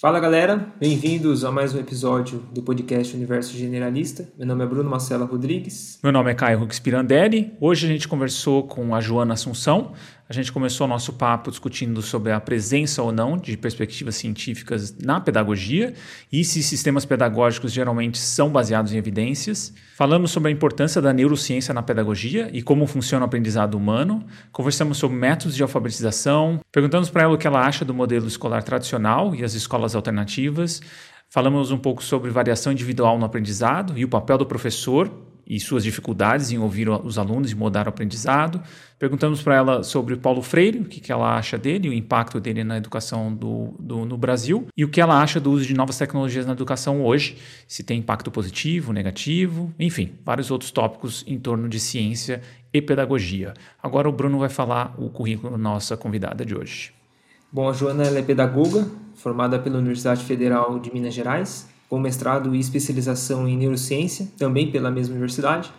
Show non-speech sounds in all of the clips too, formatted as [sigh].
Fala galera, bem-vindos a mais um episódio do podcast Universo Generalista. Meu nome é Bruno Marcela Rodrigues. Meu nome é Caio Rux Pirandelli. Hoje a gente conversou com a Joana Assunção. A gente começou o nosso papo discutindo sobre a presença ou não de perspectivas científicas na pedagogia e se sistemas pedagógicos geralmente são baseados em evidências. Falamos sobre a importância da neurociência na pedagogia e como funciona o aprendizado humano. Conversamos sobre métodos de alfabetização. Perguntamos para ela o que ela acha do modelo escolar tradicional e as escolas alternativas. Falamos um pouco sobre variação individual no aprendizado e o papel do professor e suas dificuldades em ouvir os alunos e mudar o aprendizado. Perguntamos para ela sobre Paulo Freire, o que, que ela acha dele, o impacto dele na educação do, do, no Brasil e o que ela acha do uso de novas tecnologias na educação hoje, se tem impacto positivo, negativo, enfim, vários outros tópicos em torno de ciência e pedagogia. Agora o Bruno vai falar o currículo da nossa convidada de hoje. Bom, a Joana é pedagoga, formada pela Universidade Federal de Minas Gerais, com mestrado e especialização em neurociência, também pela mesma universidade,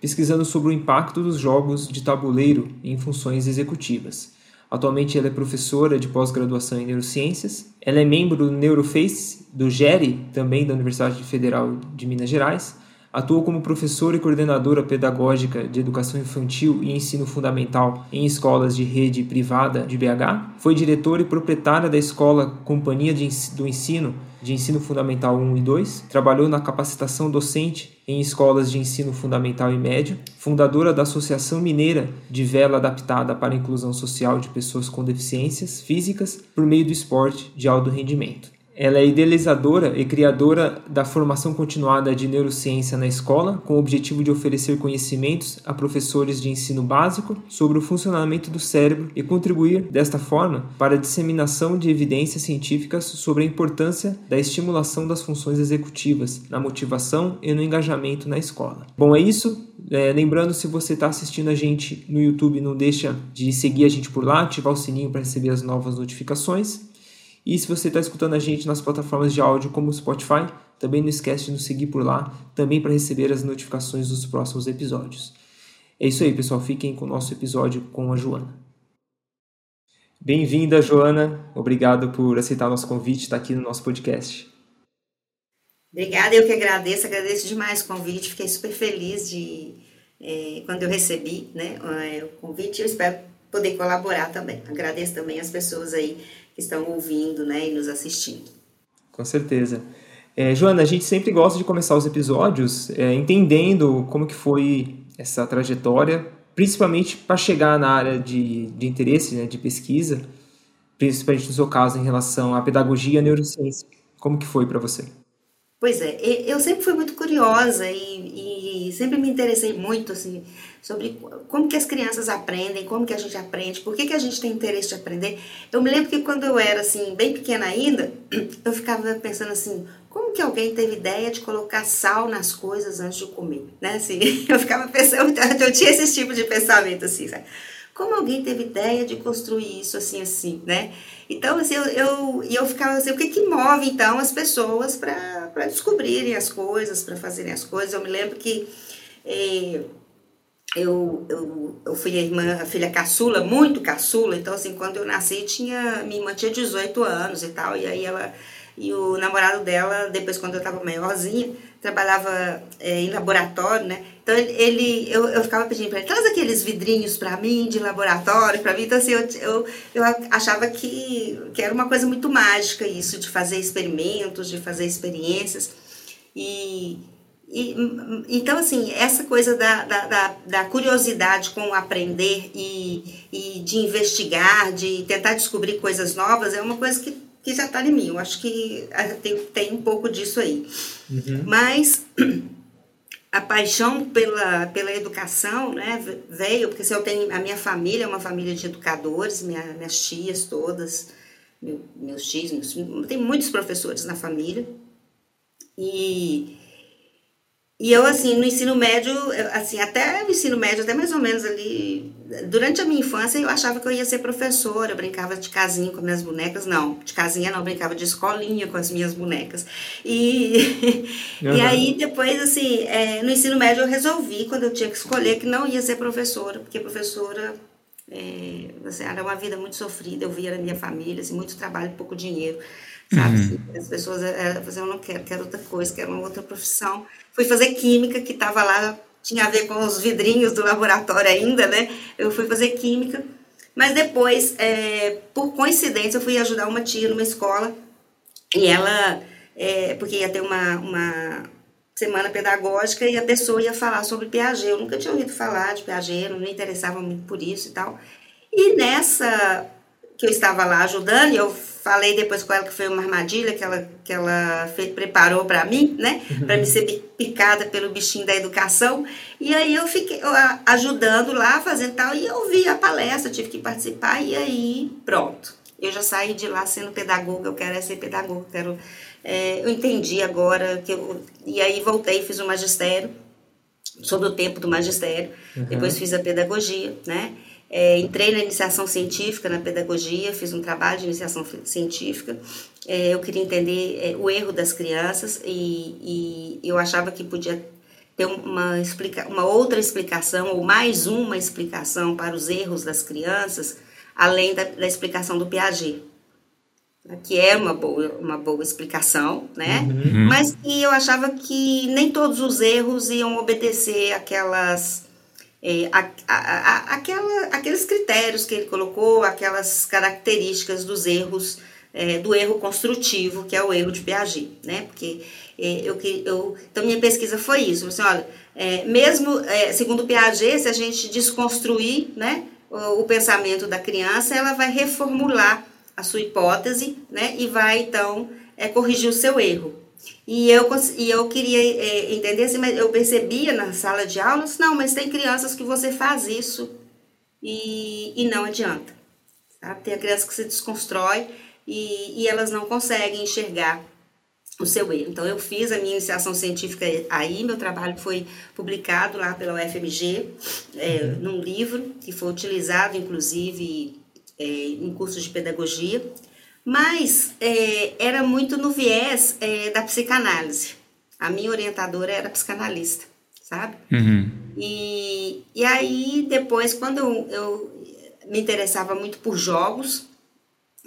pesquisando sobre o impacto dos jogos de tabuleiro em funções executivas. Atualmente ela é professora de pós-graduação em neurociências. Ela é membro do Neuroface, do GERI, também da Universidade Federal de Minas Gerais, Atuou como professora e coordenadora pedagógica de educação infantil e ensino fundamental em escolas de rede privada de BH. Foi diretora e proprietária da escola Companhia do Ensino de Ensino Fundamental 1 e 2. Trabalhou na capacitação docente em escolas de ensino fundamental e médio. Fundadora da Associação Mineira de Vela Adaptada para a Inclusão Social de Pessoas com Deficiências Físicas por meio do esporte de alto rendimento. Ela é idealizadora e criadora da formação continuada de neurociência na escola, com o objetivo de oferecer conhecimentos a professores de ensino básico sobre o funcionamento do cérebro e contribuir, desta forma, para a disseminação de evidências científicas sobre a importância da estimulação das funções executivas, na motivação e no engajamento na escola. Bom, é isso. É, lembrando, se você está assistindo a gente no YouTube, não deixa de seguir a gente por lá, ativar o sininho para receber as novas notificações. E se você está escutando a gente nas plataformas de áudio como o Spotify, também não esquece de nos seguir por lá, também para receber as notificações dos próximos episódios. É isso aí, pessoal. Fiquem com o nosso episódio com a Joana. Bem-vinda, Joana. Obrigado por aceitar nosso convite, estar aqui no nosso podcast. Obrigada, eu que agradeço, agradeço demais o convite, fiquei super feliz de é, quando eu recebi né, o convite, eu espero poder colaborar também. Agradeço também as pessoas aí que estão ouvindo né, e nos assistindo. Com certeza. É, Joana, a gente sempre gosta de começar os episódios é, entendendo como que foi essa trajetória, principalmente para chegar na área de, de interesse, né, de pesquisa, principalmente no seu caso em relação à pedagogia e à neurociência. Como que foi para você? Pois é, eu sempre fui muito curiosa e, e, sempre me interessei muito assim sobre como que as crianças aprendem, como que a gente aprende, por que, que a gente tem interesse de aprender. Eu me lembro que quando eu era assim bem pequena ainda, [clears throat] eu ficava pensando assim, como que alguém teve ideia de colocar sal nas coisas antes de comer, né? Assim, [laughs] eu ficava pensando, eu tinha esse tipo de pensamento assim, sabe? Como alguém teve ideia de construir isso assim assim, né? Então, assim, eu, eu, eu ficava assim, o que, que move, então, as pessoas para descobrirem as coisas, para fazerem as coisas? Eu me lembro que eh, eu, eu, eu fui a irmã, a filha caçula, muito caçula, então, assim, quando eu nasci, tinha, minha irmã tinha 18 anos e tal, e aí ela, e o namorado dela, depois, quando eu estava maiorzinha, trabalhava é, em laboratório, né? Então ele, eu, eu ficava pedindo para ele, traz aqueles vidrinhos para mim de laboratório, para mim. Então assim, eu, eu, eu achava que, que era uma coisa muito mágica isso, de fazer experimentos, de fazer experiências. E, e então assim, essa coisa da, da, da, da curiosidade com aprender e, e de investigar, de tentar descobrir coisas novas, é uma coisa que que já está em mim. Eu acho que ah, tem, tem um pouco disso aí. Uhum. Mas [clears throat] a paixão pela, pela educação né, veio, porque se eu tenho a minha família é uma família de educadores, minha, minhas tias todas, meu, meus tios, meus, tem muitos professores na família. E e eu, assim, no ensino médio, assim, até o ensino médio, até mais ou menos ali, durante a minha infância, eu achava que eu ia ser professora, eu brincava de casinha com minhas bonecas, não, de casinha não, brincava de escolinha com as minhas bonecas. E, uhum. [laughs] e aí, depois, assim, é, no ensino médio eu resolvi, quando eu tinha que escolher, que não ia ser professora, porque professora É, assim, era uma vida muito sofrida, eu via na minha família, assim, muito trabalho, pouco dinheiro, sabe? Uhum. Assim, as pessoas eram, assim, eu não quero, quero outra coisa, quero uma outra profissão. Fui fazer química, que estava lá, tinha a ver com os vidrinhos do laboratório ainda, né? Eu fui fazer química, mas depois, é, por coincidência, eu fui ajudar uma tia numa escola e ela, é, porque ia ter uma, uma semana pedagógica e a pessoa ia falar sobre Piaget. Eu nunca tinha ouvido falar de Piaget, não me interessava muito por isso e tal. E nessa que eu estava lá ajudando, eu falei depois com ela que foi uma armadilha que ela, que ela fez, preparou para mim, né? Para me ser picada pelo bichinho da educação. E aí eu fiquei ajudando lá, fazendo tal, e eu vi a palestra, tive que participar, e aí pronto. Eu já saí de lá sendo pedagoga, eu quero é ser pedagoga, quero. É, eu entendi agora que eu, e aí voltei, fiz o magistério, sobre o tempo do magistério, uhum. depois fiz a pedagogia, né? É, entrei na iniciação científica, na pedagogia, fiz um trabalho de iniciação científica. É, eu queria entender é, o erro das crianças e, e, eu achava que podia ter uma, explica uma outra explicação ou mais uma explicação para os erros das crianças, além da, da explicação do Piaget. Que é uma boa, uma boa explicação, né? Uhum. Mas que eu achava que nem todos os erros iam obedecer aquelas é, a, a, a, aquela, aqueles critérios que ele colocou, aquelas características dos erros, é, do erro construtivo, que é o erro de Piaget, né? Porque é, eu, eu, então minha pesquisa foi isso, assim, olha, é, mesmo é, segundo Piaget, se a gente desconstruir, né, o, o pensamento da criança, ela vai reformular a sua hipótese, né, e vai então é, corrigir o seu erro. E eu, e eu queria é, entender assim, mas eu percebia na sala de aula, não, mas tem crianças que você faz isso e, e não adianta. Sabe? Tem a criança que se desconstrói e, e elas não conseguem enxergar o seu erro. Então, eu fiz a minha iniciação científica aí, meu trabalho foi publicado lá pela UFMG, é, num livro que foi utilizado, inclusive, é, em cursos de pedagogia. Mas é, era muito no viés é, da psicanálise. A minha orientadora era psicanalista, sabe? Uhum. E, e aí, depois, quando eu, eu me interessava muito por jogos,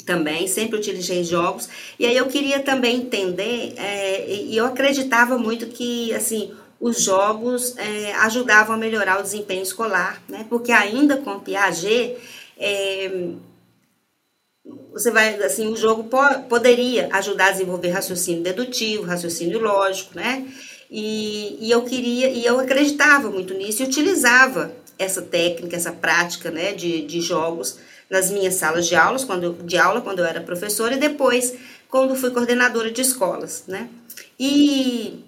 também, sempre utilizei jogos, e aí eu queria também entender, é, e eu acreditava muito que, assim, os jogos é, ajudavam a melhorar o desempenho escolar, né? Porque ainda com Piaget, é, você vai, assim, o jogo po poderia ajudar a desenvolver raciocínio dedutivo, raciocínio lógico, né? E, e eu queria, e eu acreditava muito nisso e utilizava essa técnica, essa prática, né, de, de jogos nas minhas salas de aulas, quando, de aula, quando eu era professora, e depois, quando fui coordenadora de escolas, né? E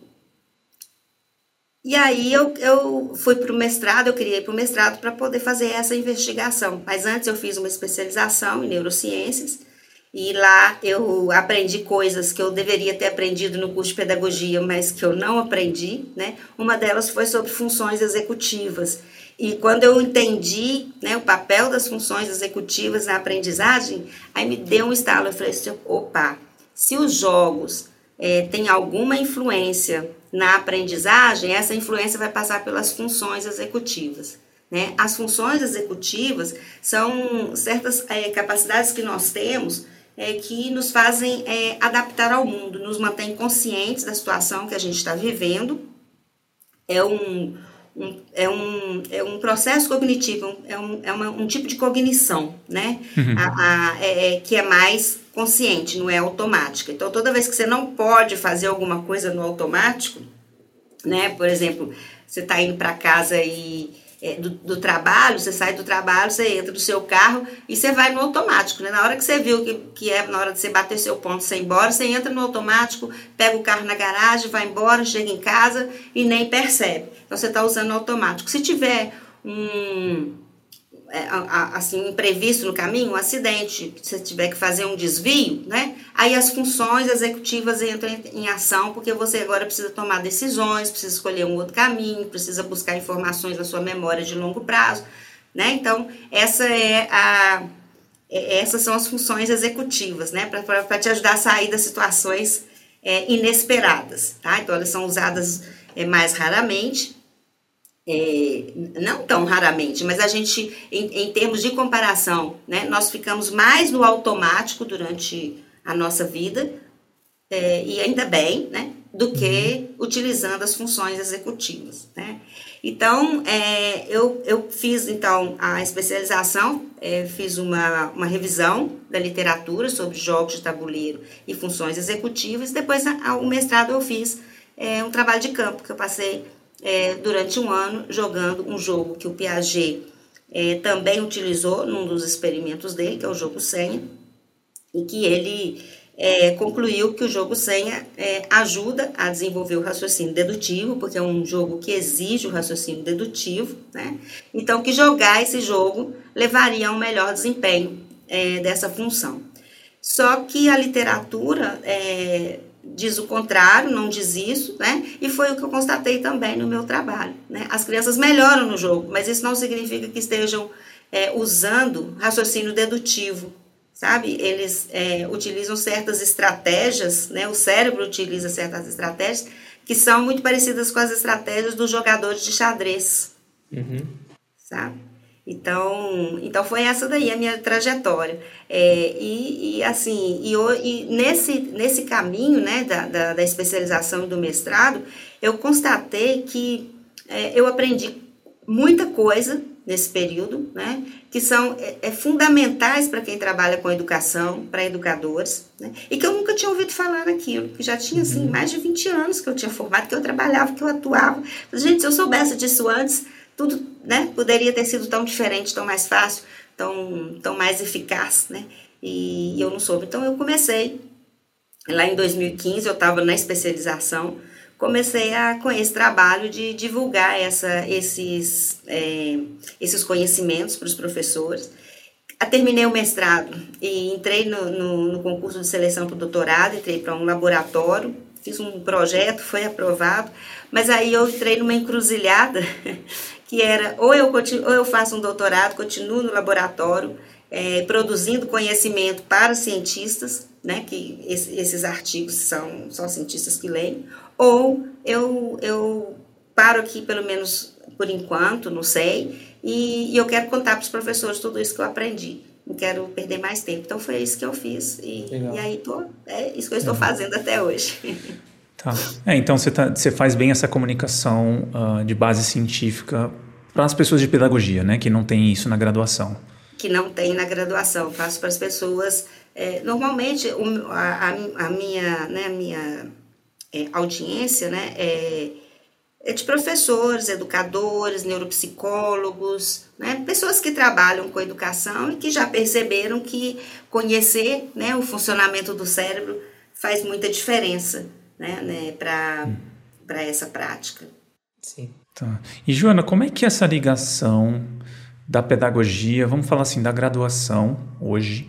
e aí eu, eu fui para o mestrado, eu queria ir para o mestrado para poder fazer essa investigação. Mas antes eu fiz uma especialização em neurociências e lá eu aprendi coisas que eu deveria ter aprendido no curso de pedagogia, mas que eu não aprendi, né? Uma delas foi sobre funções executivas. E quando eu entendi né, o papel das funções executivas na aprendizagem, aí me deu um estalo. Eu falei assim, opa, se os jogos é, têm alguma influência na aprendizagem, essa influência vai passar pelas funções executivas. Né? As funções executivas são certas é, capacidades que nós temos é, que nos fazem é, adaptar ao mundo, nos mantém conscientes da situação que a gente está vivendo. É um, um, é, um, é um processo cognitivo, é um, é uma, um tipo de cognição, né? Uhum. A, a, é, é que é mais consciente, não é automática. Então, toda vez que você não pode fazer alguma coisa no automático, né? Por exemplo, você está indo para casa e é, do, do, trabalho, você sai do trabalho, você entra no seu carro e você vai no automático, né? Na hora que você viu que, que é na hora de você bater seu ponto, você ir embora, você entra no automático, pega o carro na garagem, vai embora, chega em casa e nem percebe. Então, você está usando automático. Se tiver um é, assim, imprevisto no caminho, um acidente, se tiver que fazer um desvio, né? Aí as funções executivas entram em ação, porque você agora precisa tomar decisões, precisa escolher um outro caminho, precisa buscar informações na sua memória de longo prazo, né? Então, essa é a é, essas são as funções executivas, né? Para te ajudar a sair das situações é, inesperadas, tá? Então, elas são usadas é, mais raramente, é, não tão raramente, mas a gente, em, em, termos de comparação, né, nós ficamos mais no automático durante a nossa vida, é, e ainda bem, né, do que uhum. utilizando as funções executivas. Né? Então, é, eu, eu fiz então a especialização, é, fiz uma, uma revisão da literatura sobre jogos de tabuleiro e funções executivas, depois a, a, o mestrado eu fiz é, um trabalho de campo, que eu passei é, durante um ano jogando um jogo que o Piaget é, também utilizou num dos experimentos dele, que é o jogo senha, e que ele é, concluiu que o jogo senha é, ajuda a desenvolver o raciocínio dedutivo, porque é um jogo que exige o raciocínio dedutivo, né? Então, que jogar esse jogo levaria a um melhor desempenho é, dessa função. Só que a literatura é, diz o contrário, não diz isso, né? E foi o que eu constatei também no meu trabalho, né? As crianças melhoram no jogo, mas isso não significa que estejam é, usando raciocínio dedutivo, sabe? Eles é, utilizam certas estratégias, né? O cérebro utiliza certas estratégias que são muito parecidas com as estratégias dos jogadores de xadrez, uhum. sabe? Então, então foi essa daí a minha trajetória. É, e, e, assim, e, e, nesse, nesse caminho né, da, da, da especialização e do mestrado, eu constatei que é, eu aprendi muita coisa nesse período, né, que são é, é fundamentais para quem trabalha com educação, para educadores, né, e que eu nunca tinha ouvido falar naquilo, que já tinha assim, uhum. mais de 20 anos que eu tinha formado, que eu trabalhava, que eu atuava. Gente, se eu soubesse disso antes, tudo né, poderia ter sido tão diferente, tão mais fácil, tão, tão mais eficaz, né, e eu não soube. Então eu comecei, lá em 2015, eu estava na especialização, comecei a, com esse trabalho de divulgar essa, esses, é, esses conhecimentos para os professores. terminei o mestrado e entrei no, no, no concurso de seleção para o doutorado, entrei para um laboratório, fiz um projeto, foi aprovado, mas aí eu entrei numa encruzilhada [laughs] que era ou eu, ou eu faço um doutorado, continuo no laboratório, é, produzindo conhecimento para cientistas, né, que esse, esses artigos são, são cientistas que leem, ou eu, eu paro aqui, pelo menos por enquanto, não sei, e, e eu quero contar para os professores tudo isso que eu aprendi. Não quero perder mais tempo. Então foi isso que eu fiz. E, e aí tô, é isso que eu estou fazendo até hoje. Tá. É, então você, tá, você faz bem essa comunicação uh, de base científica para as pessoas de pedagogia, né? Que não tem isso na graduação. Que não tem na graduação. Faço para as pessoas. É, normalmente, a, a, a, minha, né, a minha é, audiência né, é, é, de professores, educadores, neuropsicólogos, né, pessoas que trabalham com educação e que já perceberam que conhecer né, o funcionamento do cérebro faz muita diferença né, né, para essa prática. Sim. Tá. E Joana, como é que é essa ligação da pedagogia, vamos falar assim, da graduação hoje,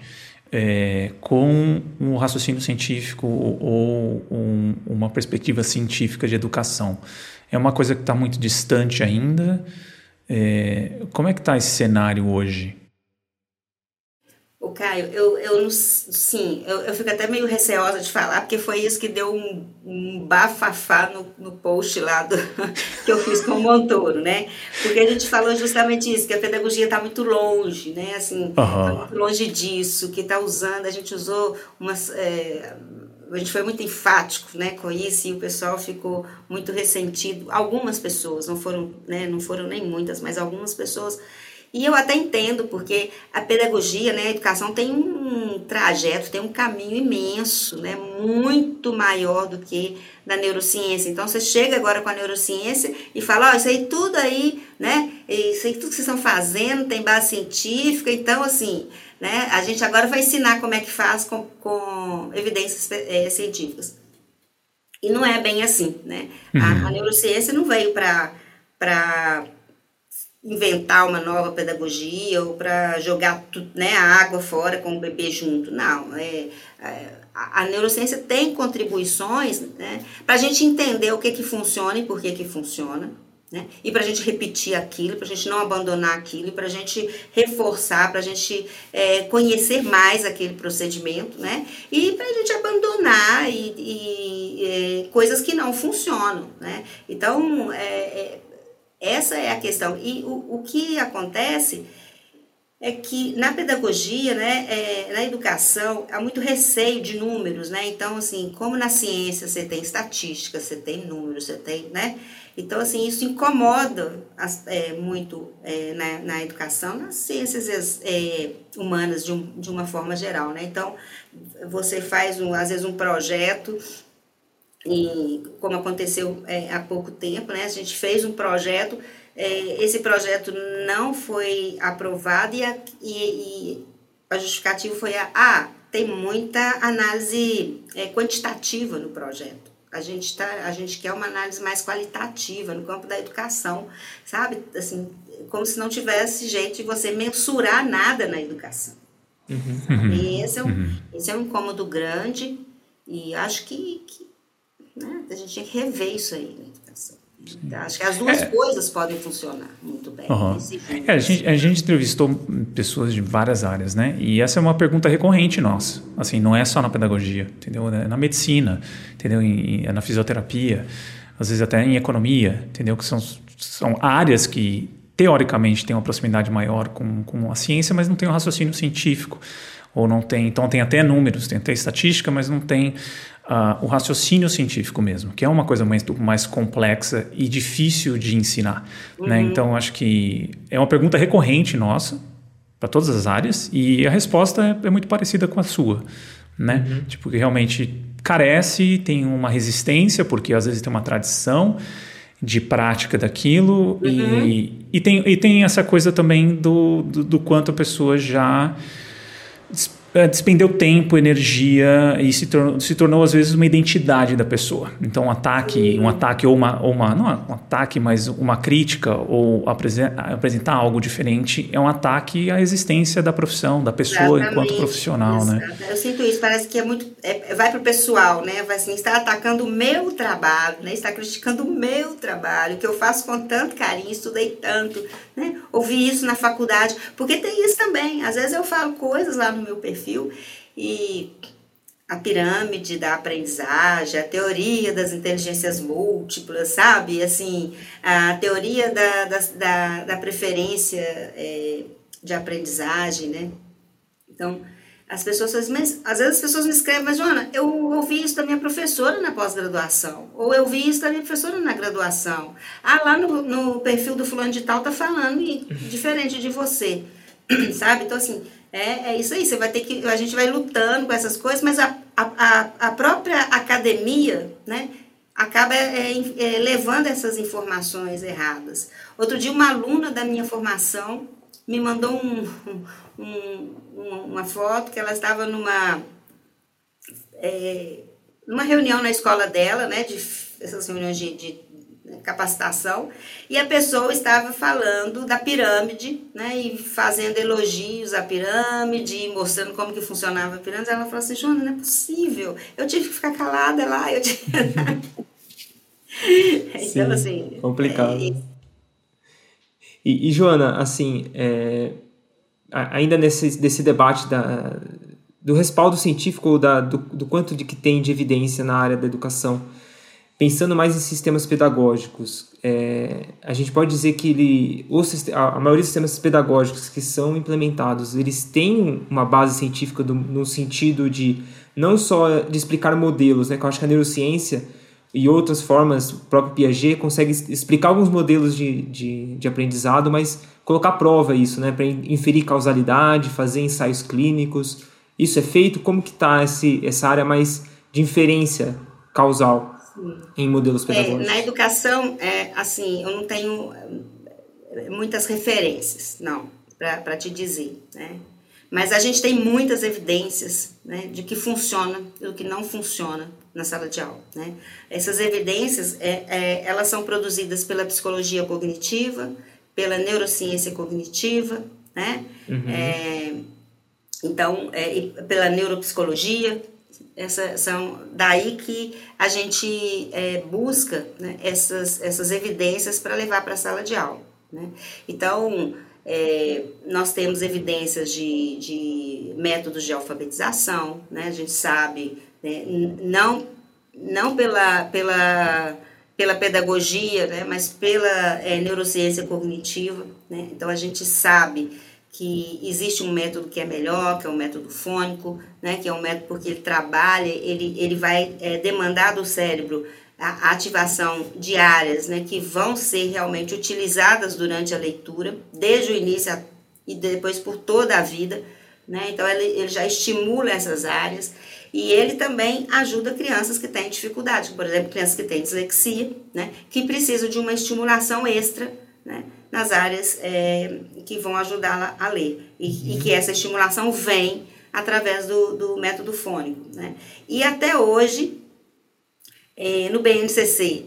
é, com um raciocínio científico ou um, uma perspectiva científica de educação? É uma coisa que está muito distante ainda? É, como é que está esse cenário hoje? O Caio, eu, eu sim, eu, eu fico até meio receosa de falar, porque foi isso que deu um, um bafafá no, no post lá do, [laughs] que eu fiz com o Montoro, né? Porque a gente falou justamente isso, que a pedagogia está muito longe, né? Assim, uhum. muito longe disso, que está usando, a gente usou umas. É, a gente foi muito enfático né, com isso e o pessoal ficou muito ressentido. Algumas pessoas, não foram, né, não foram nem muitas, mas algumas pessoas e eu até entendo, porque a pedagogia, né, a educação tem um trajeto, tem um caminho imenso, né, muito maior do que na neurociência. Então, você chega agora com a neurociência e fala, ó, oh, isso aí tudo aí, né, isso aí tudo que vocês estão fazendo tem base científica, então, assim, né, a gente agora vai ensinar como é que faz com, com evidências é, científicas. E não é bem assim, né? Uhum. A, a neurociência não veio para inventar uma nova pedagogia ou para jogar né, a água fora com o bebê junto. Não, é, é a, a neurociência tem contribuições né, para a gente entender o que, que funciona e por que, que funciona. Né? E para a gente repetir aquilo, para a gente não abandonar aquilo, para a gente reforçar, para a gente é, conhecer mais aquele procedimento, né? E para a gente abandonar e, e é, coisas que não funcionam, né? Então, é, é essa é a questão. E o, o que acontece é que na pedagogia, né, é, na educação, há muito receio de números, né? Então, assim, como na ciência você tem estatística, você tem números, você tem, né? Então, assim, isso incomoda as, é, muito é, na, na educação, nas ciências é, humanas de, um, de uma forma geral, né? Então, você faz, um, às vezes, um projeto e como aconteceu é, há pouco tempo, né? A gente fez um projeto é, esse projeto não foi aprovado e a, e, e a justificativa foi a, ah, tem muita análise é, quantitativa no projeto. A gente, tá, a gente quer uma análise mais qualitativa no campo da educação, sabe? Assim, como se não tivesse jeito de você mensurar nada na educação. Uhum. E esse é, um, uhum. esse é um incômodo grande e acho que, que né, a gente tinha que rever isso aí na educação. Acho que as duas é. coisas podem funcionar muito bem. Uhum. É, a, gente, a gente entrevistou pessoas de várias áreas, né? E essa é uma pergunta recorrente nossa. Assim, não é só na pedagogia, entendeu? É na medicina, entendeu? Em, é na fisioterapia, às vezes até em economia, entendeu? Que são, são áreas que teoricamente têm uma proximidade maior com, com a ciência, mas não tem um raciocínio científico ou não tem, então tem até números, tem até estatística, mas não tem uh, o raciocínio científico mesmo, que é uma coisa mais, mais complexa e difícil de ensinar. Né? Uhum. Né? Então, acho que é uma pergunta recorrente nossa para todas as áreas e a resposta é, é muito parecida com a sua. Né? Uhum. Tipo, que realmente carece, tem uma resistência, porque às vezes tem uma tradição de prática daquilo uhum. e, e, tem, e tem essa coisa também do, do, do quanto a pessoa já é, despendeu tempo, energia e se tornou, se tornou às vezes uma identidade da pessoa. Então, um ataque, um ataque ou uma, ou uma não é um ataque, mas uma crítica ou apresentar algo diferente é um ataque à existência da profissão, da pessoa Exatamente. enquanto profissional, né? Eu sinto isso, parece que é muito é, vai para o pessoal, né? Vai assim, está atacando o meu trabalho, né? Está criticando o meu trabalho, que eu faço com tanto carinho, estudei tanto, né? Ouvi isso na faculdade, porque tem isso também. Às vezes eu falo coisas lá no meu perfil e a pirâmide da aprendizagem, a teoria das inteligências múltiplas, sabe? Assim, a teoria da, da, da, da preferência é, de aprendizagem, né? Então, as pessoas às vezes as pessoas me escrevem, mas Joana, eu ouvi isso da minha professora na pós-graduação, ou eu vi isso da minha professora na graduação. Ah, lá no, no perfil do fulano de tal tá falando e, diferente de você, [clears throat] sabe? Então, assim, é, é isso aí, você vai ter que, a gente vai lutando com essas coisas, mas a, a, a própria academia, né, acaba é, é, levando essas informações erradas. Outro dia, uma aluna da minha formação me mandou um, um, uma foto que ela estava numa, é, numa reunião na escola dela, né, de essas reuniões de, de capacitação, e a pessoa estava falando da pirâmide, né, e fazendo elogios à pirâmide, mostrando como que funcionava a pirâmide. Ela falou assim, Joana, não é possível, eu tive que ficar calada lá, eu tive... [laughs] então, Sim, assim... Complicado. É, e, e, Joana, assim, é, ainda nesse, nesse debate da, do respaldo científico da, do, do quanto de que tem de evidência na área da educação, pensando mais em sistemas pedagógicos, é, a gente pode dizer que ele, a maioria dos sistemas pedagógicos que são implementados, eles têm uma base científica do, no sentido de não só de explicar modelos, né, que eu acho que a neurociência e outras formas, o próprio Piaget consegue explicar alguns modelos de, de, de aprendizado, mas colocar à prova isso, né, para inferir causalidade, fazer ensaios clínicos. Isso é feito? Como que está essa área mais de inferência causal Sim. em modelos pedagógicos? É, na educação, é, assim, eu não tenho é, muitas referências, não, para te dizer, né? Mas a gente tem muitas evidências né, de que funciona e do que não funciona na sala de aula. Né? Essas evidências, é, é, elas são produzidas pela psicologia cognitiva, pela neurociência cognitiva, né? Uhum. É, então, é, pela neuropsicologia, essa, são daí que a gente é, busca né, essas, essas evidências para levar para a sala de aula. Né? Então, é, nós temos evidências de, de métodos de alfabetização, né? a gente sabe, né? não, não pela, pela pela pedagogia, né, mas pela é, neurociência cognitiva. Né? Então a gente sabe que existe um método que é melhor, que é o método fônico, né, que é um método porque ele trabalha, ele, ele vai é, demandar do cérebro a ativação de áreas né, que vão ser realmente utilizadas durante a leitura, desde o início a, e depois por toda a vida. Né? Então, ele, ele já estimula essas áreas e ele também ajuda crianças que têm dificuldade, por exemplo, crianças que têm dislexia, né? que precisam de uma estimulação extra né? Nas áreas é, que vão ajudá-la a ler. E, e, que essa estimulação vem através do, do método fônico. Né? E até hoje, é, no BNCC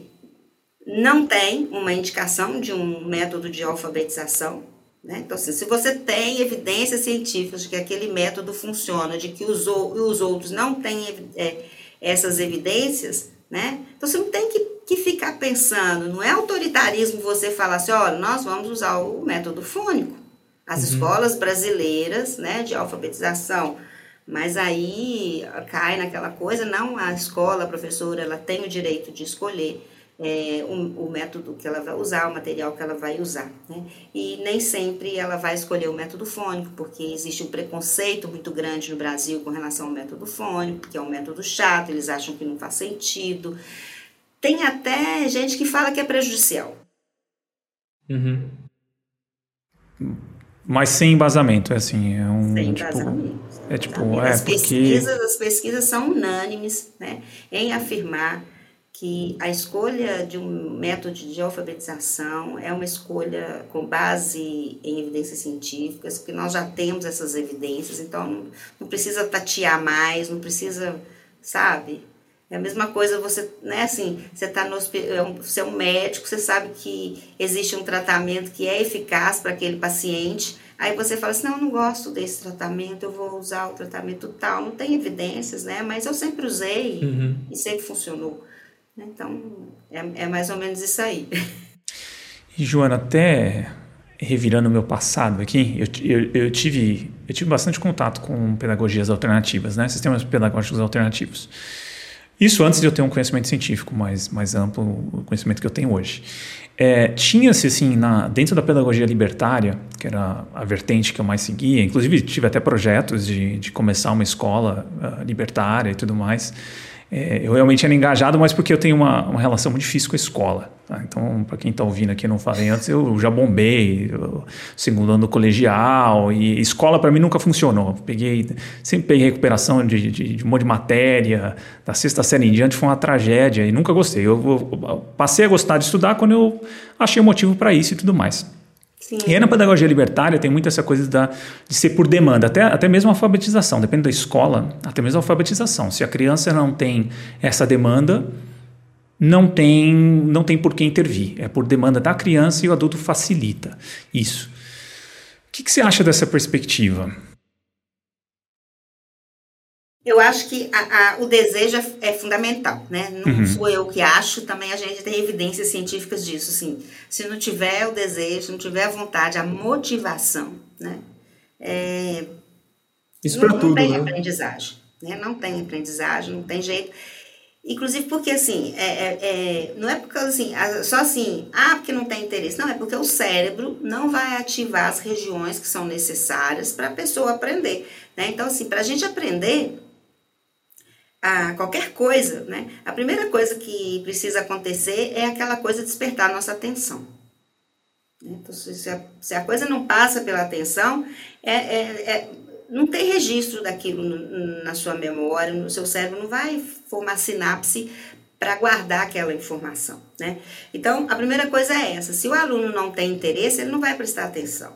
não tem uma indicação de um método de alfabetização. Né? Então, assim, se você tem evidências científicas de que aquele método funciona, de que os, os outros não têm é, essas evidências, né? então você não tem que, que ficar pensando, não é autoritarismo você falar assim, olha, nós vamos usar o método fônico. As uhum. escolas brasileiras né, de alfabetização mas aí cai naquela coisa, não a escola, a professora, ela tem o direito de escolher é, o, o, método que ela vai usar, o material que ela vai usar. Né? E nem sempre ela vai escolher o método fônico, porque existe um preconceito muito grande no Brasil com relação ao método fônico, que é um método chato, eles acham que não faz sentido. Tem até gente que fala que é prejudicial. Uhum. Mas sem embasamento, é assim, é um. Sem tipo, embasamento. É tipo, é as porque... pesquisas, as pesquisas são unânimes né, em afirmar que a escolha de um método de alfabetização é uma escolha com base em evidências científicas, porque nós já temos essas evidências, então não, não precisa tatear mais, não precisa, sabe? É a mesma coisa você, né, assim, você tá no é você é um médico, você sabe que existe um tratamento que é eficaz para aquele paciente, aí você fala assim, não, eu não gosto desse tratamento, eu vou usar o tratamento tal, não tem evidências, né, mas eu sempre usei uhum. e sempre funcionou. Então, é, é mais ou menos isso aí. E, Joana, até revirando o meu passado aqui, eu, eu, eu, tive, eu tive bastante contato com pedagogias alternativas, né? sistemas pedagógicos alternativos. Isso antes de eu ter um conhecimento científico mais, mais amplo, o conhecimento que eu tenho hoje. É, Tinha-se, assim, na, dentro da pedagogia libertária, que era a vertente que eu mais seguia, inclusive tive até projetos de, de começar uma escola uh, libertária e tudo mais, é, eu realmente era engajado, mas porque eu tenho uma, uma relação muito difícil com a escola. Tá? Então, para quem está ouvindo aqui, não falei antes, eu já bombei, eu, segundo ano colegial, e escola para mim nunca funcionou. Peguei, sempre peguei recuperação de, de, de, um monte de matéria, da sexta série em diante foi uma tragédia, e nunca gostei. Eu, eu passei a gostar de estudar quando eu achei o motivo para isso e tudo mais. Sim. E aí na pedagogia libertária tem muito essa coisa da, de ser por demanda, até, até mesmo a alfabetização, depende da escola, até mesmo a alfabetização. Se a criança não tem essa demanda, não tem, não tem por que intervir. É por demanda da criança e o adulto facilita isso. O que, que você acha dessa perspectiva? Eu acho que a, a, o desejo é, é fundamental, né? Não uhum. sou eu que acho, também a gente tem evidências científicas disso, assim. Se não tiver o desejo, não tiver a vontade, a motivação, né? É, Isso para tudo, Não tem né? aprendizagem, né? Não tem aprendizagem, não tem jeito. Inclusive porque, assim, é, é, é não é porque, assim, só assim, ah, porque não tem interesse. Não, é porque o cérebro não vai ativar as regiões que são necessárias para a pessoa aprender, né? Então, assim, para a gente aprender a qualquer coisa, né? A primeira coisa que precisa acontecer é aquela coisa despertar a nossa atenção. Então, se a, se a, coisa não passa pela atenção, é, é, é não tem registro daquilo na sua memória, no seu cérebro, não vai formar sinapse para guardar aquela informação, né? Então, a primeira coisa é essa: se o aluno não tem interesse, ele não vai prestar atenção.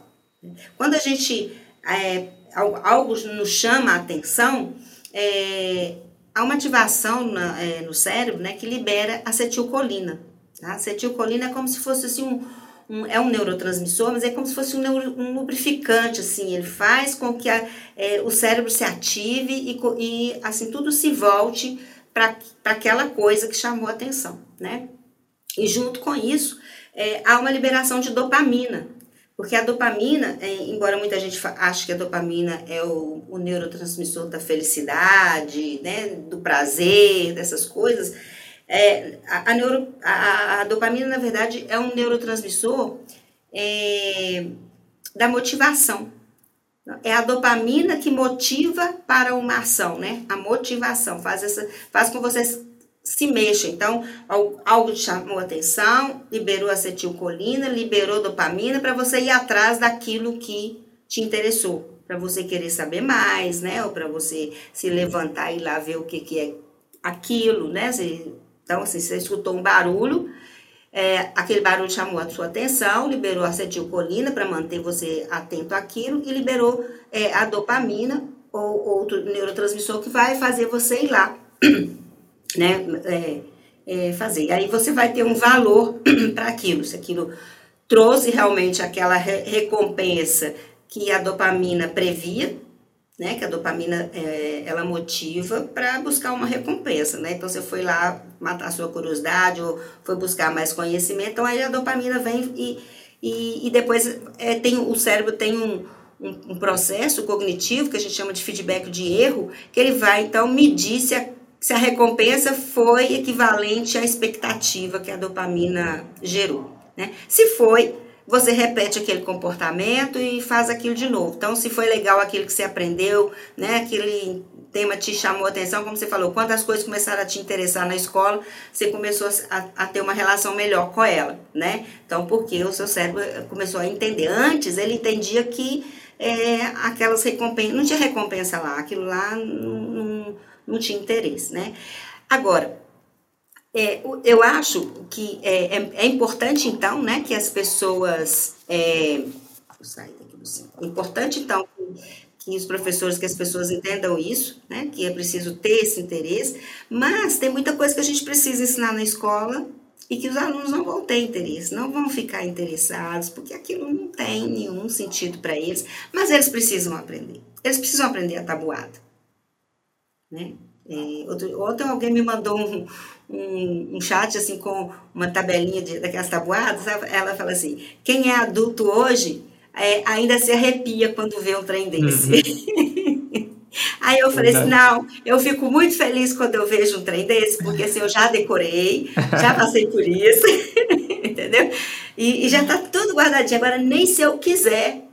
Quando a gente é, algo nos chama a atenção, é, há uma ativação na, é, no cérebro né, que libera acetilcolina. Tá? Acetilcolina é como se fosse assim, um, um, é um neurotransmissor, mas é como se fosse um, neuro, um lubrificante, assim, ele faz com que a, é, o cérebro se ative e, e assim tudo se volte para aquela coisa que chamou a atenção, né? E junto com isso, é, há uma liberação de dopamina, porque a dopamina, é, embora muita gente ache que a dopamina é o, o neurotransmissor da felicidade, né, do prazer, dessas coisas, É, a, a, neuro, a, a, dopamina, na verdade, é um neurotransmissor é, da motivação. É a dopamina que motiva para uma ação, né? A motivação faz, essa, faz com você se mexa. Então, algo te chamou atenção, liberou acetilcolina, liberou dopamina para você ir atrás daquilo que te interessou. Para você querer saber mais, né? Ou para você se levantar e ir lá ver o que, que é aquilo, né? Então, assim, você escutou um barulho, é, aquele barulho chamou a sua atenção, liberou acetilcolina para manter você atento àquilo e liberou é, a dopamina ou outro neurotransmissor que vai fazer você ir lá, [clears throat] né, é, é, fazer. Aí você vai ter um valor [clears throat] para aquilo, se aquilo trouxe realmente aquela re recompensa que a dopamina previa, né? Que a dopamina é, ela motiva para buscar uma recompensa, né? Então você foi lá matar sua curiosidade ou foi buscar mais conhecimento, então aí a dopamina vem e, e, e depois é, tem o cérebro tem um, um, um, processo cognitivo que a gente chama de feedback de erro, que ele vai então medir se a, se a recompensa foi equivalente à expectativa que a dopamina gerou, né? Se foi, você repete aquele comportamento e faz aquilo de novo. Então, se foi legal aquilo que você aprendeu, né, aquele tema te chamou a atenção, como você falou, quando as coisas começaram a te interessar na escola, você começou a, a ter uma relação melhor com ela, né? Então, porque o seu cérebro começou a entender. Antes, ele entendia que é, aquelas recompensas, não tinha recompensa lá, aquilo lá não, não, não tinha interesse, né? Agora, é, eu acho que é, é, é, importante, então, né, que as pessoas. É, é importante, então, que, que, os professores, que as pessoas entendam isso, né, que é preciso ter esse interesse, mas tem muita coisa que a gente precisa ensinar na escola e que os alunos não vão ter interesse, não vão ficar interessados, porque aquilo não tem nenhum sentido para eles, mas eles precisam aprender. Eles precisam aprender a tabuada. Né? Outro, ontem alguém me mandou um, um, um, chat assim com uma tabelinha de, daquelas tabuadas. Ela fala assim: quem é adulto hoje é, ainda se arrepia quando vê um trem desse. Uhum. [laughs] Aí eu falei assim, não, eu fico muito feliz quando eu vejo um trem desse, porque assim, eu já decorei, já passei por isso, [laughs] entendeu? E, e já está tudo guardadinho. Agora, nem se eu quiser,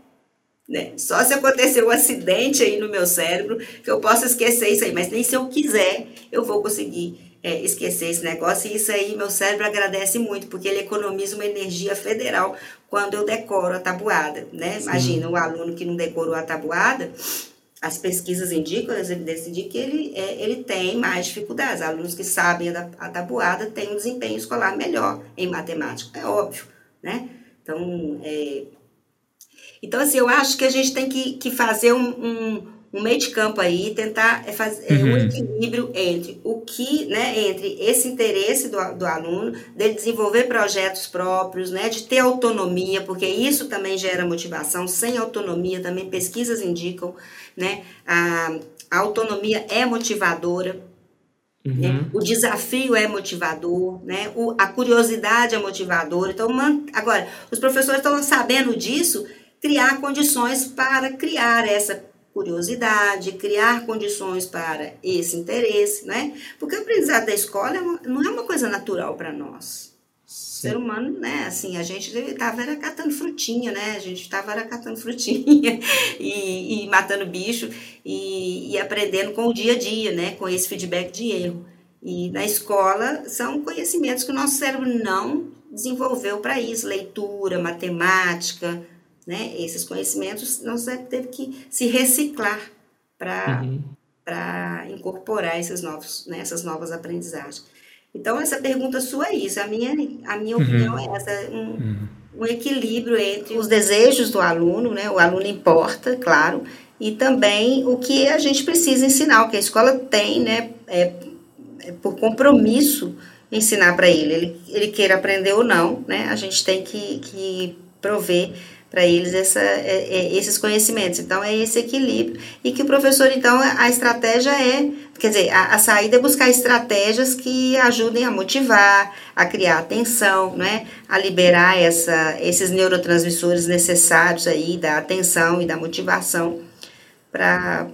né? Só se acontecer um acidente aí no meu cérebro, que eu possa esquecer isso aí, mas nem se eu quiser, eu vou conseguir é, esquecer esse negócio. E isso aí, meu cérebro agradece muito, porque ele economiza uma energia federal quando eu decoro a tabuada. Né? Imagina, um aluno que não decorou a tabuada, as pesquisas indicam, as evidências indicam que ele, é, ele tem mais dificuldades. Alunos que sabem a, a tabuada têm um desempenho escolar melhor em matemática, é óbvio. Né? Então, é, então, assim, eu acho que a gente tem que, que fazer um, um, um meio de campo aí, tentar é, fazer uhum. um equilíbrio entre o que, né, entre esse interesse do, do aluno, dele desenvolver projetos próprios, né, de ter autonomia, porque isso também gera motivação. Sem autonomia, também pesquisas indicam, né, a, a autonomia é motivadora. Né, uhum. O desafio é motivador, né? O, a curiosidade é motivadora. Então, man, agora, os professores estão sabendo disso, criar condições para criar essa curiosidade, criar condições para esse interesse, né? Porque o aprendizado da escola é não é uma coisa natural para nós. Sim. Ser humano, né? Assim, a gente estava era catando frutinha, né? A gente estava era catando frutinha [laughs] e, e matando bicho e, e aprendendo com o dia a dia, né? Com esse feedback de erro. E na escola são conhecimentos que o nosso cérebro não desenvolveu para isso, leitura, matemática, né? Esses conhecimentos nós teve que se reciclar para uhum. para incorporar esses novos, né, essas novas aprendizagens. Então essa pergunta sua é isso. A minha a minha uhum. opinião é essa. Um, uhum. um equilíbrio entre os desejos do aluno, né? O aluno importa, claro, e também o que a gente precisa ensinar, o que a escola tem, né? É, é por compromisso ensinar para ele. ele. Ele queira aprender ou não, né? A gente tem que, que prover para eles essa, é, é, esses conhecimentos. Então, é esse equilíbrio. E que o professor, então, a estratégia é, quer dizer, a, a saída é buscar estratégias que ajudem a motivar, a criar atenção, né? a liberar essa, esses neurotransmissores necessários aí da atenção e da motivação para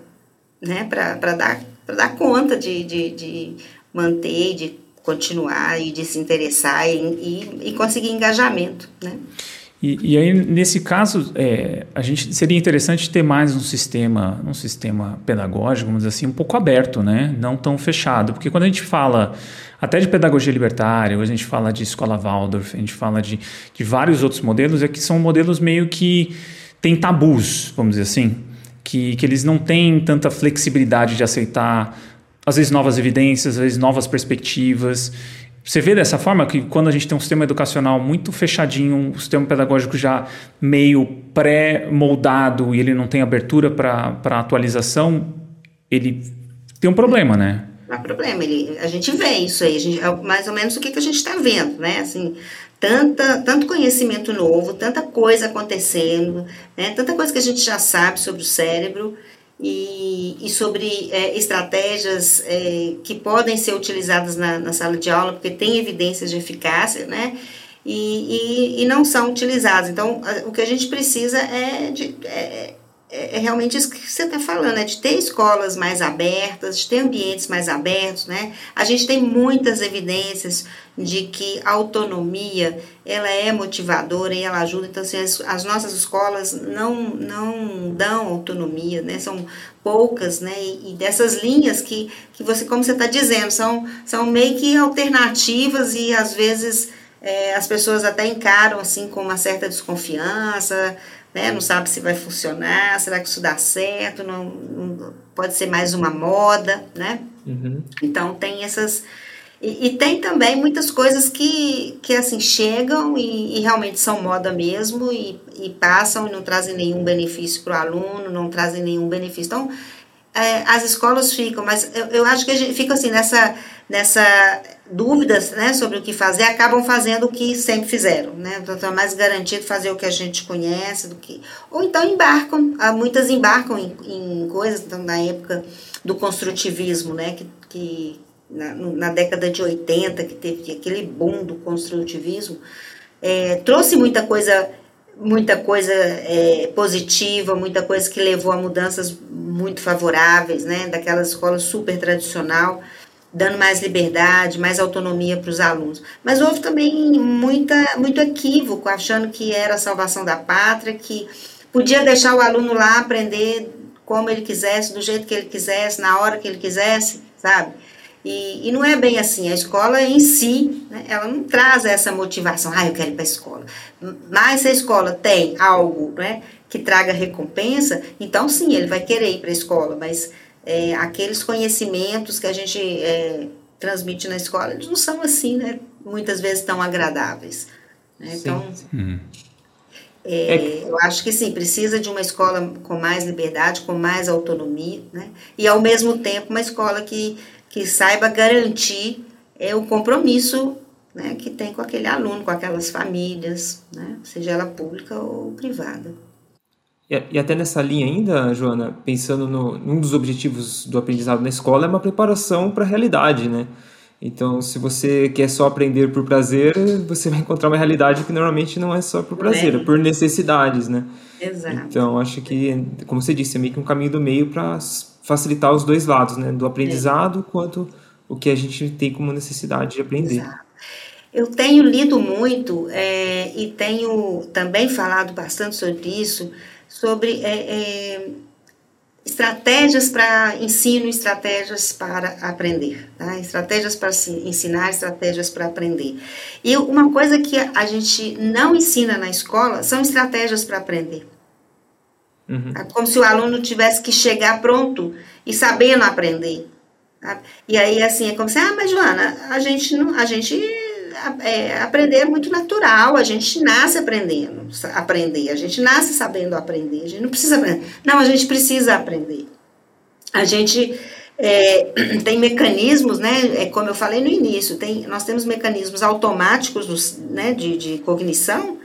né, dar, dar conta de, de, de manter, de continuar e de se interessar e, e, e conseguir engajamento, né? E, e, aí, nesse caso, é, a gente seria interessante ter mais um sistema, um sistema pedagógico, vamos dizer assim, um pouco aberto, né? Não tão fechado. Porque quando a gente fala até de pedagogia libertária, hoje a gente fala de escola Waldorf, a gente fala de, de vários outros modelos, é que são modelos meio que têm tabus, vamos dizer assim, que, que eles não têm tanta flexibilidade de aceitar, às vezes, novas evidências, às vezes, novas perspectivas. Você vê dessa forma que quando a gente tem um sistema educacional muito fechadinho, um sistema pedagógico já meio pré-moldado e ele não tem abertura para atualização, ele tem um problema, né? Não há problema, ele, a gente vê isso aí, gente, é mais ou menos o que, que a gente está vendo, né? Assim, tanta, tanto conhecimento novo, tanta coisa acontecendo, né? tanta coisa que a gente já sabe sobre o cérebro e, e sobre é, estratégias é, que podem ser utilizadas na, na, sala de aula, porque tem evidências de eficácia, né? E, e, e não são utilizadas. Então, o que a gente precisa é de. É, é, é realmente isso que você está falando, é de ter escolas mais abertas, de ter ambientes mais abertos, né? A gente tem muitas evidências de que a autonomia, ela é motivadora e ela ajuda, então assim, as, as nossas escolas não, não dão autonomia, né? São poucas, né? E, e dessas linhas que, que você, como você está dizendo, são, são meio que alternativas e às vezes é, as pessoas até encaram assim com uma certa desconfiança, né? Não sabe se vai funcionar, será que isso dá certo, não, não pode ser mais uma moda, né? Uhum. Então tem essas e, e, tem também muitas coisas que, que assim chegam e, e realmente são moda mesmo e, e, passam e não trazem nenhum benefício para o aluno, não trazem nenhum benefício. Então é, as escolas ficam, mas eu, eu acho que a gente fica assim nessa nessa dúvidas né, sobre o que fazer, acabam fazendo o que sempre fizeram, né? Então é mais garantido fazer o que a gente conhece do que. Ou então embarcam, ah, muitas embarcam em, em coisas, então, na época do construtivismo, né? Que, que na, na década de 80, que teve aquele boom do construtivismo, é, trouxe muita coisa muita coisa é, positiva, muita coisa que levou a mudanças muito favoráveis, né, daquela escola super tradicional dando mais liberdade, mais autonomia para os alunos. Mas houve também muita, muito equívoco, achando que era a salvação da pátria, que podia deixar o aluno lá aprender como ele quisesse, do jeito que ele quisesse, na hora que ele quisesse, sabe? E, e não é bem assim. A escola em si, né, ela não traz essa motivação, ah, eu quero ir para a escola. Mas se a escola tem algo né, que traga recompensa, então sim, ele vai querer ir para a escola, mas é, aqueles conhecimentos que a gente é, transmite na escola, eles não são assim, né? Muitas vezes tão agradáveis. Né? Então, uhum. é, é eu acho que sim, precisa de uma escola com mais liberdade, com mais autonomia, né? E ao mesmo tempo uma escola que, que saiba garantir é, o compromisso né, que tem com aquele aluno, com aquelas famílias, né? Seja ela pública ou privada. E, até nessa linha ainda, Joana, pensando no um dos objetivos do aprendizado na escola é uma preparação para a realidade, né? Então, se você quer só aprender por prazer, você vai encontrar uma realidade que normalmente não é só por prazer, é, é por necessidades, né? Exato. Então, acho que, como você disse, é meio que um caminho do meio para facilitar os dois lados, né? Do aprendizado é. quanto o que a gente tem como necessidade de aprender. Exato. Eu tenho lido muito é, e tenho também falado bastante sobre isso, sobre é, é, estratégias para ensino, estratégias para aprender, tá? estratégias para ensinar, estratégias para aprender. E uma coisa que a gente não ensina na escola são estratégias para aprender. Uhum. É como se o aluno tivesse que chegar pronto e sabendo aprender. Tá? E aí, assim, é como se, ah, mas Joana, a gente não, a gente é, aprender é muito natural, a gente nasce aprendendo, aprender, a gente nasce sabendo aprender, a gente não precisa aprender. Não, a gente precisa aprender. A gente é, [clears throat] tem mecanismos, né, é, como eu falei no início, tem, nós temos mecanismos automáticos dos, né, de, de cognição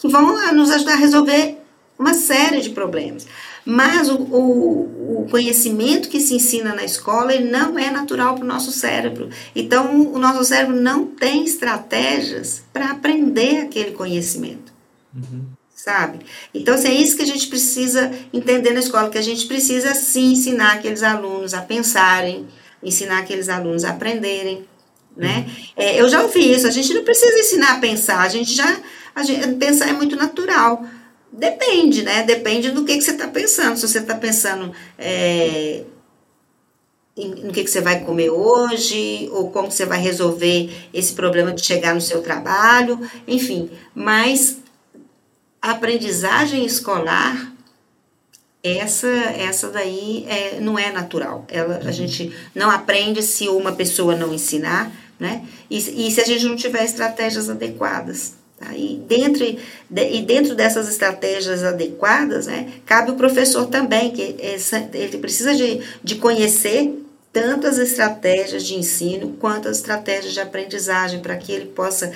que vão nos ajudar a resolver uma série de problemas. Mas o, o, o, conhecimento que se ensina na escola ele não é natural para o nosso cérebro. Então, o nosso cérebro não tem estratégias para aprender aquele conhecimento. Uhum. Sabe? Então, assim, é isso que a gente precisa entender na escola, que a gente precisa sim ensinar aqueles alunos a pensarem, ensinar aqueles alunos a aprenderem, né? É, eu já ouvi isso, a gente não precisa ensinar a pensar, a gente já, a gente, pensar é muito natural. Depende, né? Depende do que, que você está pensando. Se você está pensando é, no que, que você vai comer hoje, ou como você vai resolver esse problema de chegar no seu trabalho, enfim. Mas a aprendizagem escolar, essa, essa daí é, não é natural. Ela, a uhum. gente não aprende se uma pessoa não ensinar, né? E, e se a gente não tiver estratégias adequadas. Tá? E, dentro, de, e dentro dessas estratégias adequadas, né, cabe o professor também, que ele precisa de, de conhecer tanto as estratégias de ensino quanto as estratégias de aprendizagem, para que ele possa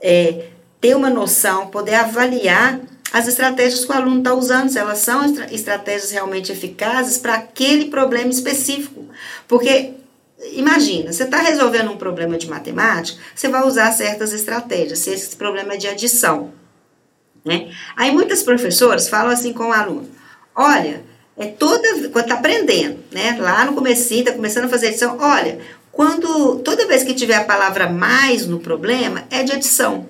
é, ter uma noção, poder avaliar as estratégias que o aluno está usando, se elas são estratégias realmente eficazes para aquele problema específico. Porque Imagina, você está resolvendo um problema de matemática, você vai usar certas estratégias, se esse problema é de adição. Né? Aí muitas professoras falam assim com o aluno: olha, é toda quando está aprendendo, né? Lá no começo está começando a fazer adição, olha, quando toda vez que tiver a palavra mais no problema, é de adição.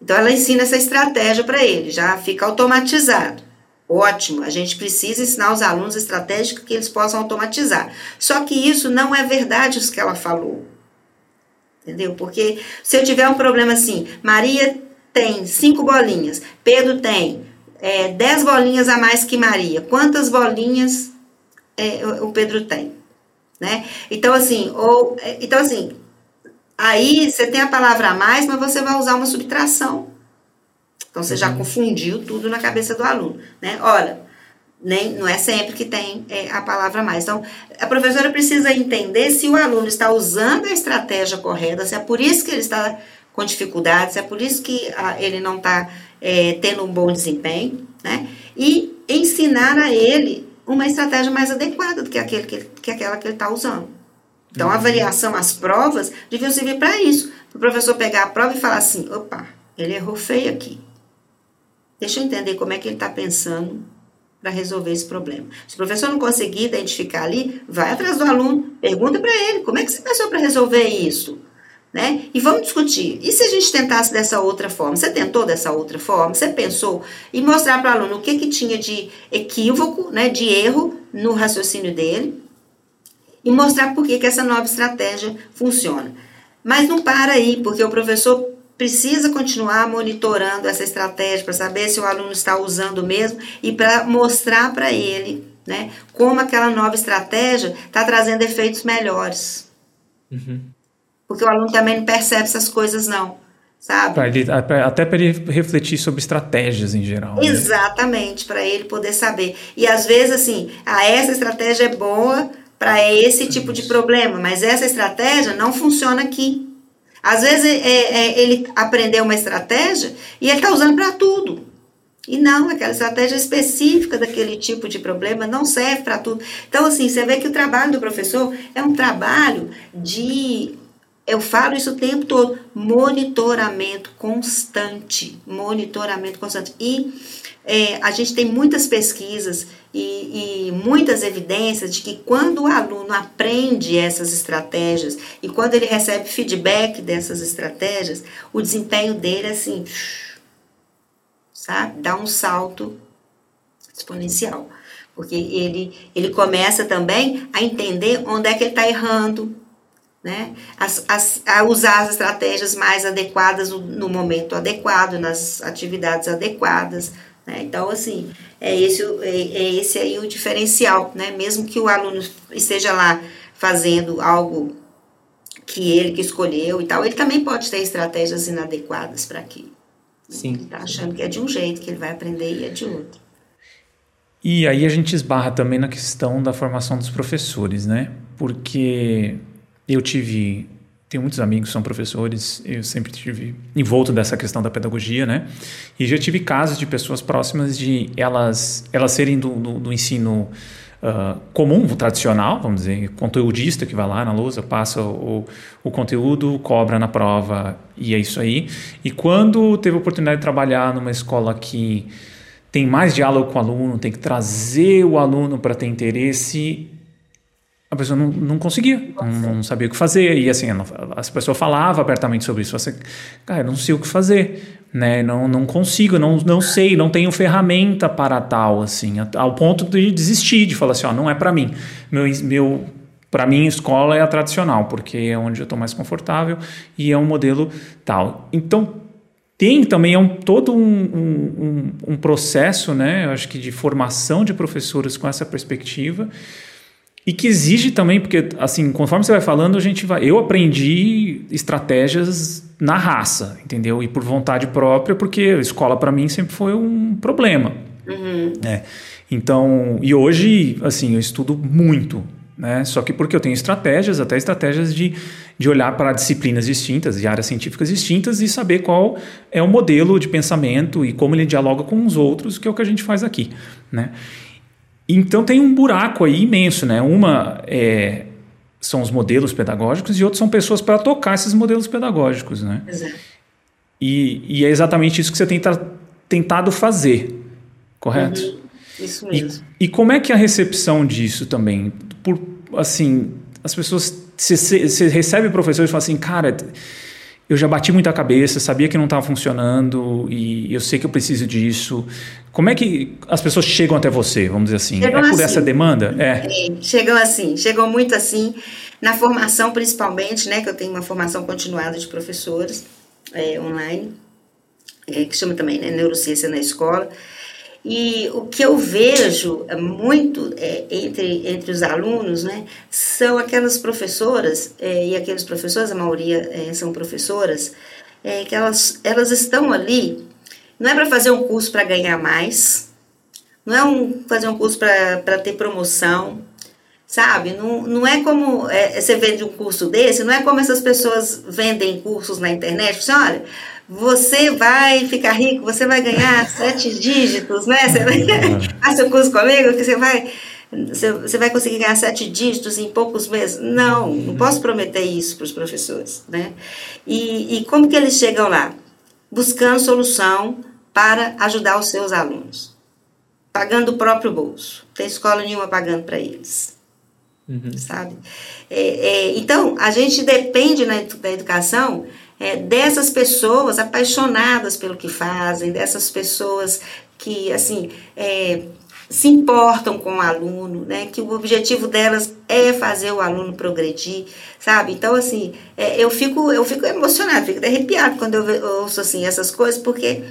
Então ela ensina essa estratégia para ele, já fica automatizado. Ótimo, a gente precisa ensinar os alunos estratégias que eles possam automatizar. Só que isso não é verdade o que ela falou. Entendeu? Porque se eu tiver um problema assim, Maria tem cinco bolinhas, Pedro tem é, dez bolinhas a mais que Maria. Quantas bolinhas é, o Pedro tem? Né? Então, assim, ou, é, então, assim, aí você tem a palavra a mais, mas você vai usar uma subtração. Então você já uhum. confundiu tudo na cabeça do aluno, né? Olha, nem, não é sempre que tem é, a palavra mais. Então, a professora precisa entender se o aluno está usando a estratégia correta, se é por isso que ele está com dificuldade, se é por isso que a, ele não está é, tendo um bom desempenho, né? E ensinar a ele uma estratégia mais adequada do que, aquele que, que aquela que ele está usando. Então, a uhum. avaliação, as provas, deviam servir para isso. Para o professor pegar a prova e falar assim: opa, ele errou feio aqui. Deixa eu entender como é que ele está pensando para resolver esse problema. Se o professor não conseguir identificar ali, vai atrás do aluno, pergunta para ele, como é que você pensou para resolver isso? Né? E vamos discutir. E se a gente tentasse dessa outra forma? Você tentou dessa outra forma? Você pensou? E mostrar para o aluno o que, que tinha de equívoco, né, de erro no raciocínio dele. E mostrar por que, que essa nova estratégia funciona. Mas não para aí, porque o professor precisa continuar monitorando essa estratégia para saber se o aluno está usando mesmo e para mostrar para ele né, como aquela nova estratégia está trazendo efeitos melhores. Uhum. Porque o aluno também não percebe essas coisas, não. Sabe? Pra ele, até para ele refletir sobre estratégias em geral. Né? Exatamente, né? para ele poder saber. E às vezes, assim, ah, essa estratégia é boa para esse tipo de problema, mas essa estratégia não funciona aqui. Às vezes é, é, ele aprendeu uma estratégia e ele está usando para tudo. E não, aquela estratégia específica daquele tipo de problema não serve para tudo. Então, assim, você vê que o trabalho do professor é um trabalho de. Eu falo isso o tempo todo: monitoramento constante. Monitoramento constante. E é, a gente tem muitas pesquisas e, e, muitas evidências de que quando o aluno aprende essas estratégias e quando ele recebe feedback dessas estratégias, o desempenho dele, assim, sabe, dá um salto exponencial. Porque ele, ele começa também a entender onde é que ele está errando, né? As, as, a usar as estratégias mais adequadas no, no momento adequado, nas atividades adequadas, né? Então, assim, é esse, é, é esse aí o diferencial, né? Mesmo que o aluno esteja lá fazendo algo que ele que escolheu e tal, ele também pode ter estratégias inadequadas para aquilo. Sim. Ele está achando que é de um jeito, que ele vai aprender e é de outro. E aí a gente esbarra também na questão da formação dos professores, né? Porque eu tive tenho muitos amigos que são professores, eu sempre tive envolto dessa questão da pedagogia, né? E já tive casos de pessoas próximas de elas, elas serem do, do, do ensino uh, comum, tradicional, vamos dizer, conteudista que vai lá na lousa, passa o, o conteúdo, cobra na prova e é isso aí. E quando teve a oportunidade de trabalhar numa escola que tem mais diálogo com o aluno, tem que trazer o aluno para ter interesse, a pessoa não, não conseguia, não, não, sabia o que fazer. E assim, as pessoas falavam abertamente sobre isso. Você, cara, eu não sei o que fazer, né? Não, não consigo, não, não sei, não tenho ferramenta para tal, assim, ao ponto de desistir, de falar assim, ó, não é para mim. Meu, meu para mim, escola é a tradicional, porque é onde eu estou mais confortável e é um modelo tal. Então, tem também é um, todo um, um, um, processo, né, eu acho que de formação de professores com essa perspectiva e que exige também, porque assim, conforme você vai falando, a gente vai. Eu aprendi estratégias na raça, entendeu? E por vontade própria, porque a escola para mim sempre foi um problema. Uhum. É. Então, e hoje, assim, eu estudo muito, né? Só que porque eu tenho estratégias, até estratégias de, de olhar para disciplinas distintas, de áreas científicas distintas e saber qual é o modelo de pensamento e como ele dialoga com os outros, que é o que a gente faz aqui, né? Então tem um buraco aí imenso, né? Uma é, são os modelos pedagógicos e outros são pessoas para tocar esses modelos pedagógicos, né? Exato. E, e é exatamente isso que você tem tentado fazer, correto? Uhum. Isso mesmo. E, e, como é que é a recepção disso também? Por, assim, as pessoas... Você recebe professores e fala assim, cara, eu já bati muita cabeça, sabia que não estava funcionando e eu sei que eu preciso disso. Como é que as pessoas chegam até você, vamos dizer assim? Chegam é por assim. essa demanda? É. Chegam assim, chegam muito assim, na formação principalmente, né, que eu tenho uma formação continuada de professores é, online, é, que chama também né, Neurociência na Escola. E o que eu vejo é muito é, entre, entre os alunos né, são aquelas professoras, é, e aqueles professores, a maioria é, são professoras, é, que elas, elas estão ali, não é para fazer um curso para ganhar mais, não é um, fazer um curso para ter promoção, sabe? Não, não é como é, você vende um curso desse, não é como essas pessoas vendem cursos na internet, você olha você vai ficar rico, você vai ganhar sete dígitos, né? Você vai fazer o curso comigo que você vai você vai conseguir ganhar sete dígitos em poucos meses. Não, não posso prometer isso para os professores, né? E, e como que eles chegam lá? Buscando solução para ajudar os seus alunos, pagando o próprio bolso. Não tem escola nenhuma pagando para eles. Uhum. Sabe? É, é, então, a gente depende na, da educação é, dessas pessoas apaixonadas pelo que fazem, dessas pessoas que, assim, é, se importam com o aluno, né? Que o objetivo delas é fazer o aluno progredir, sabe? Então, assim, é, eu fico eu fico emocionada, fico arrepiada quando eu ouço, assim, essas coisas, porque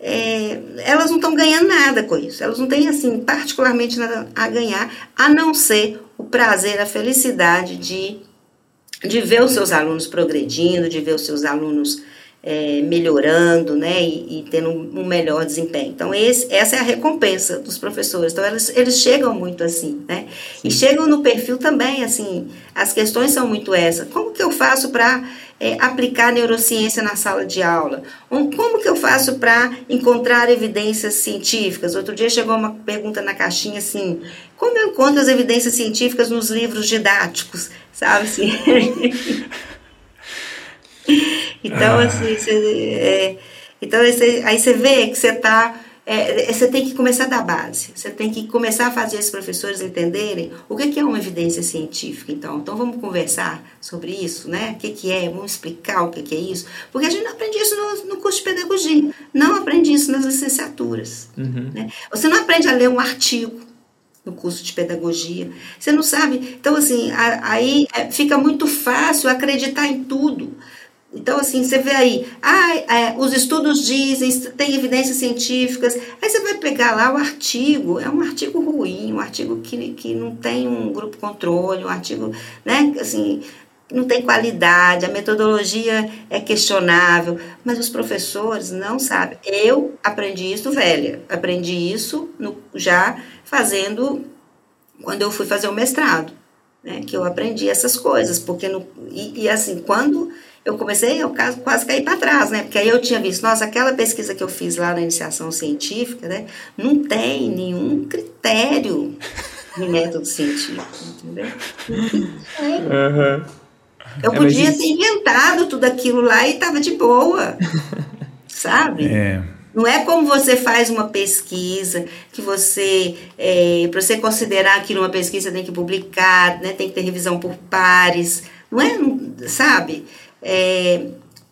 é, elas não estão ganhando nada com isso. Elas não têm, assim, particularmente nada a ganhar, a não ser o prazer, a felicidade de de ver os seus alunos progredindo, de ver os seus alunos é, melhorando, né, e, e tendo um, melhor desempenho. Então, esse, essa é a recompensa dos professores. Então, eles, eles chegam muito assim, né, Sim. e chegam no perfil também, assim, as questões são muito essas. Como que eu faço para é, aplicar neurociência na sala de aula? Como que eu faço para encontrar evidências científicas? Outro dia chegou uma pergunta na caixinha assim, como eu encontro as evidências científicas nos livros didáticos? Sabe assim? [laughs] então, ah. assim, você, é, então você, aí você vê que você está é, você tem que começar da base, você tem que começar a fazer os professores entenderem o que é uma evidência científica. Então, então vamos conversar sobre isso, né? O que, é, vamos explicar o que, que é isso, porque a gente não aprende isso no, no curso de pedagogia, não aprende isso nas licenciaturas. Uhum. Né? Você não aprende a ler um artigo, no curso de pedagogia. Você não sabe. Então, assim, aí é, fica muito fácil acreditar em tudo. Então, assim, você vê aí, ah, é, os estudos dizem, tem evidências científicas, aí você vai pegar lá o artigo, é um artigo ruim, um artigo que, que não tem um grupo controle, um artigo, né, assim, não tem qualidade, a metodologia é questionável, mas os professores não sabem. Eu aprendi isso velha, aprendi isso no, já fazendo, quando eu fui fazer o mestrado, né, que eu aprendi essas coisas, porque, no, e, e assim, quando eu comecei, eu quase, caí para trás, né? Porque aí eu tinha visto, nossa, aquela pesquisa que eu fiz lá na iniciação científica, né? Não tem nenhum critério de método científico, entendeu? Uhum. Eu é, podia ter inventado tudo aquilo lá e tava de boa, sabe? É. Não é como você faz uma pesquisa, que você, é, para você considerar que numa pesquisa tem que publicar, né, tem que ter revisão por pares, não é, sabe? É,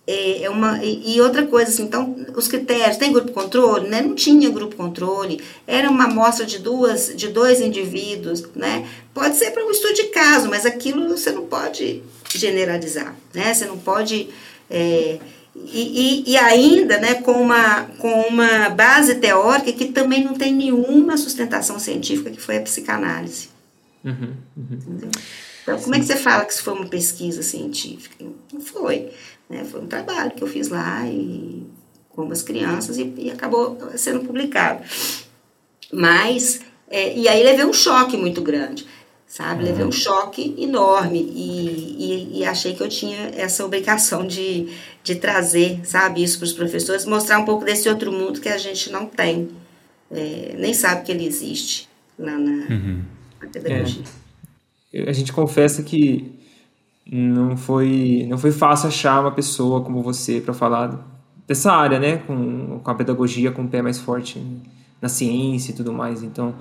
é, é uma, e, outra coisa, assim, então, os critérios, tem grupo controle? Né? Não tinha grupo controle, era uma amostra de, duas, de dois indivíduos, né? Pode ser para um estudo de caso, mas aquilo você não pode generalizar, né? Você não pode... É, e, e, e, ainda né, com, uma, com uma base teórica que também não tem nenhuma sustentação científica, que foi a psicanálise. Uhum, uhum. Então, como é que você fala que isso foi uma pesquisa científica? Não foi. Né? Foi um trabalho que eu fiz lá e, com as crianças e, e acabou sendo publicado. Mas, é, e aí levei um choque muito grande sabe? Levei um choque enorme e, e, e, achei que eu tinha essa obrigação de, de trazer, sabe, isso para os professores, mostrar um pouco desse outro mundo que a gente não tem, é, nem sabe que ele existe lá na, uhum. na pedagogia. É, a gente confessa que não foi, não foi fácil achar uma pessoa como você para falar dessa área, né, com, com a pedagogia com o pé mais forte na ciência e tudo mais, então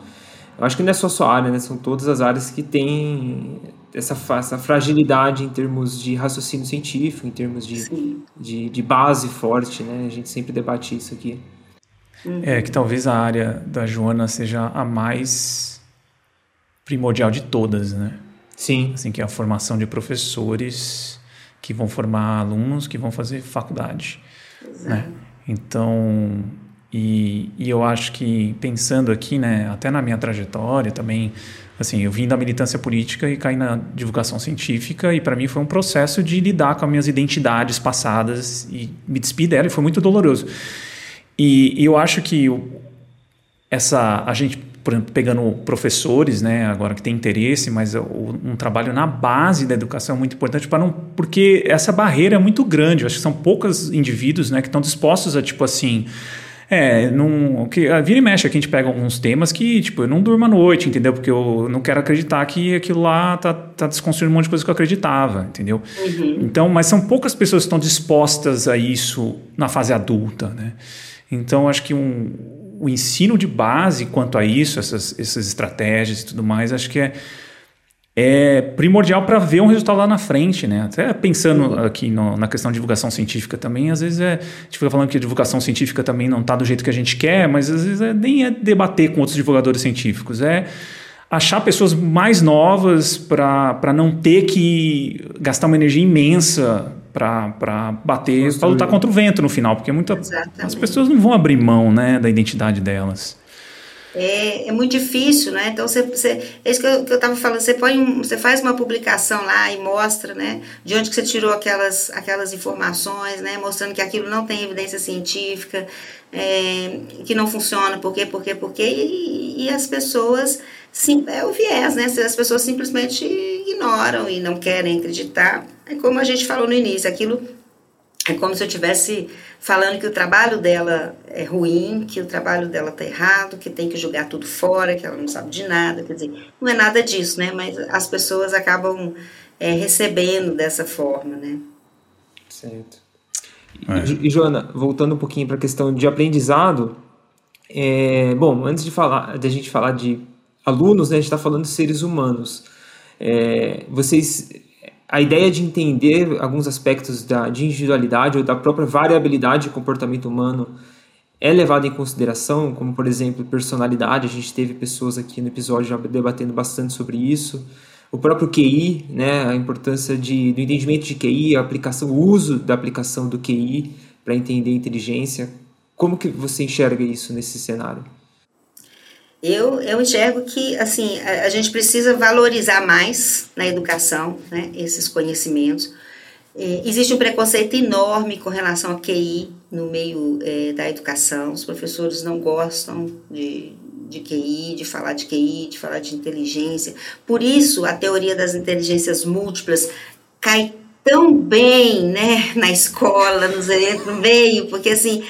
eu acho que não é só a sua área, né? São todas as áreas que têm essa, essa fragilidade em termos de raciocínio científico, em termos de, de, de, base forte, né? A gente sempre debate isso aqui. É que talvez a área da Joana seja a mais primordial de todas, né? Sim. Assim, que é a formação de professores que vão formar alunos que vão fazer faculdade, Exato. né? Então, e, e, eu acho que pensando aqui, né, até na minha trajetória também, assim, eu vim da militância política e caí na divulgação científica e para mim foi um processo de lidar com as minhas identidades passadas e me despedir dela e foi muito doloroso. E, e eu acho que essa a gente por exemplo, pegando professores, né, agora que tem interesse, mas um trabalho na base da educação é muito importante para não, porque essa barreira é muito grande. Eu acho que são poucos indivíduos, né, que estão dispostos a tipo assim, é, não, que, vira e mexe aqui a gente pega alguns temas que, tipo, eu não durmo à noite, entendeu? Porque eu não quero acreditar que aquilo lá tá, tá desconstruindo um monte de coisa que eu acreditava, entendeu? Uhum. Então, mas são poucas pessoas que estão dispostas a isso na fase adulta, né? Então, acho que um, o ensino de base quanto a isso, essas, essas estratégias e tudo mais, acho que é é primordial para ver um resultado lá na frente, né? Até pensando aqui no, na questão de divulgação científica também, às vezes é, a gente fica falando que a divulgação científica também não está do jeito que a gente quer, mas às vezes é, nem é debater com outros divulgadores científicos, é achar pessoas mais novas para não ter que gastar uma energia imensa para bater, para lutar contra o vento no final, porque muita, as pessoas não vão abrir mão né, da identidade delas é, é muito difícil, né? Então, você, você, é isso que eu estava falando, você, põe um, você faz uma publicação lá e mostra, né? De onde que você tirou aquelas, aquelas informações, né? Mostrando que aquilo não tem evidência científica, é, que não funciona, por quê, por quê, por quê, e, e as pessoas, sim, é o viés, né? As pessoas simplesmente ignoram e não querem acreditar. É como a gente falou no início, aquilo é como se eu tivesse falando que o trabalho dela é ruim, que o trabalho dela está errado, que tem que jogar tudo fora, que ela não sabe de nada. Quer dizer, não é nada disso, né? Mas as pessoas acabam é, recebendo dessa forma, né? Certo. É. E, e, Joana, voltando um pouquinho para a questão de aprendizado, é, bom, antes de falar, de a gente falar de alunos, né, a gente está falando de seres humanos. É, vocês a ideia de entender alguns aspectos da, de individualidade ou da própria variabilidade de comportamento humano é levada em consideração, como por exemplo personalidade. A gente teve pessoas aqui no episódio já debatendo bastante sobre isso. O próprio QI, né, a importância de, do entendimento de QI, a aplicação, o uso da aplicação do QI para entender inteligência. Como que você enxerga isso nesse cenário? Eu, eu enxergo que assim a, a, gente precisa valorizar mais na educação né, esses conhecimentos. É, existe um preconceito enorme com relação ao QI no meio é, da educação. Os professores não gostam de, de QI, de falar de QI, de falar de inteligência. Por isso, a teoria das inteligências múltiplas cai tão bem né, na escola, no meio, porque assim,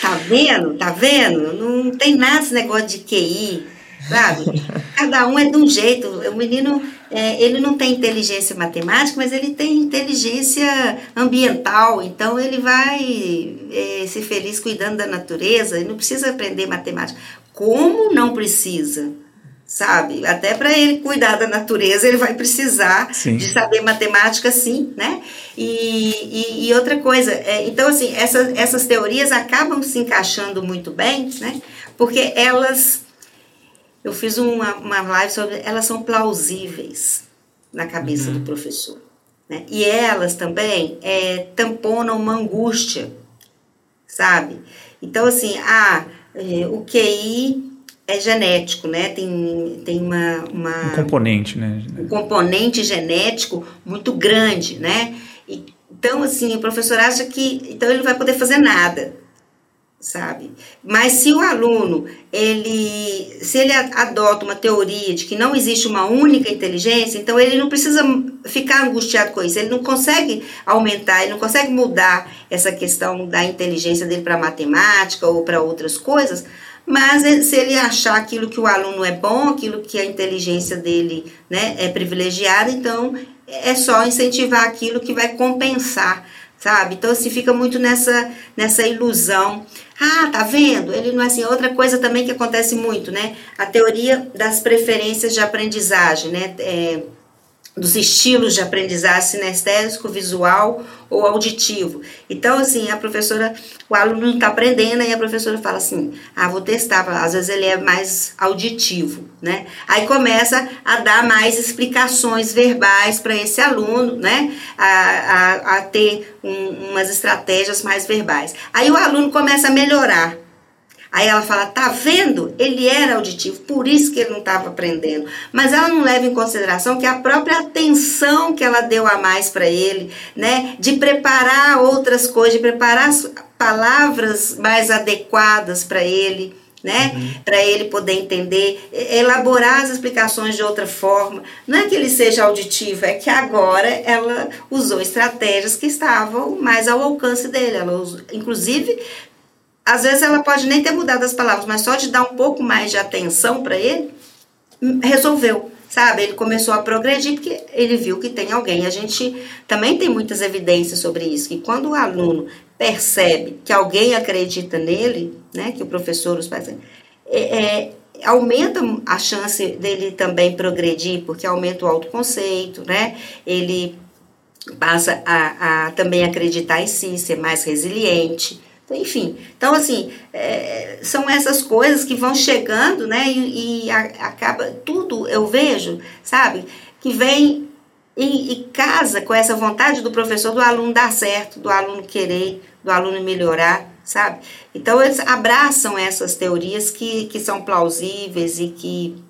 Tá vendo? Tá vendo? Não tem nada esse negócio de QI, sabe? [laughs] Cada um é de um jeito. O menino é, ele não tem inteligência matemática, mas ele tem inteligência ambiental, então ele vai é, ser feliz cuidando da natureza, ele não precisa aprender matemática. Como não precisa? Sabe? Até para ele cuidar da natureza, ele vai precisar sim. de saber matemática, sim, né? E, e, e outra coisa, é, então, assim, essa, essas teorias acabam se encaixando muito bem, né? Porque elas. Eu fiz uma, uma live sobre. Elas são plausíveis na cabeça uhum. do professor. Né? E elas também é, tamponam uma angústia, sabe? Então, assim, ah, é, o QI é genético, né? Tem, tem uma, uma um componente, né? Um componente genético muito grande, né? E, então, assim, o professor acha que então ele não vai poder fazer nada, sabe? Mas se o aluno ele se ele adota uma teoria de que não existe uma única inteligência, então ele não precisa ficar angustiado com isso. Ele não consegue aumentar, ele não consegue mudar essa questão da inteligência dele para matemática ou para outras coisas mas se ele achar aquilo que o aluno é bom, aquilo que a inteligência dele né, é privilegiada, então é só incentivar aquilo que vai compensar, sabe? Então se fica muito nessa, nessa ilusão. Ah, tá vendo? Ele não é assim. Outra coisa também que acontece muito, né? A teoria das preferências de aprendizagem, né? É, dos estilos de aprendizagem sinestésico, visual ou auditivo. Então, assim, a professora, o aluno não está aprendendo, e a professora fala assim, ah, vou testar, às vezes ele é mais auditivo, né? Aí começa a dar mais explicações verbais para esse aluno, né? A, a, a ter um, umas estratégias mais verbais. Aí o aluno começa a melhorar, Aí ela fala: tá vendo? Ele era auditivo, por isso que ele não estava aprendendo. Mas ela não leva em consideração que a própria atenção que ela deu a mais para ele, né, de preparar outras coisas, de preparar palavras mais adequadas para ele, né? Uhum. Para ele poder entender, elaborar as explicações de outra forma. Não é que ele seja auditivo, é que agora ela usou estratégias que estavam mais ao alcance dele. Ela usou, inclusive às vezes ela pode nem ter mudado as palavras, mas só de dar um pouco mais de atenção para ele, hum, resolveu, sabe? Ele começou a progredir porque ele viu que tem alguém. A gente também tem muitas evidências sobre isso, que quando o aluno percebe que alguém acredita nele, né, que o professor, os pais, é, é, aumenta a chance dele também progredir, porque aumenta o autoconceito, né? Ele passa a, a também acreditar em si, ser mais resiliente. Enfim, então assim, é, são essas coisas que vão chegando, né? E, e a, acaba tudo, eu vejo, sabe, que vem e, e, casa com essa vontade do professor do aluno dar certo, do aluno querer, do aluno melhorar, sabe? Então eles abraçam essas teorias que, que são plausíveis e que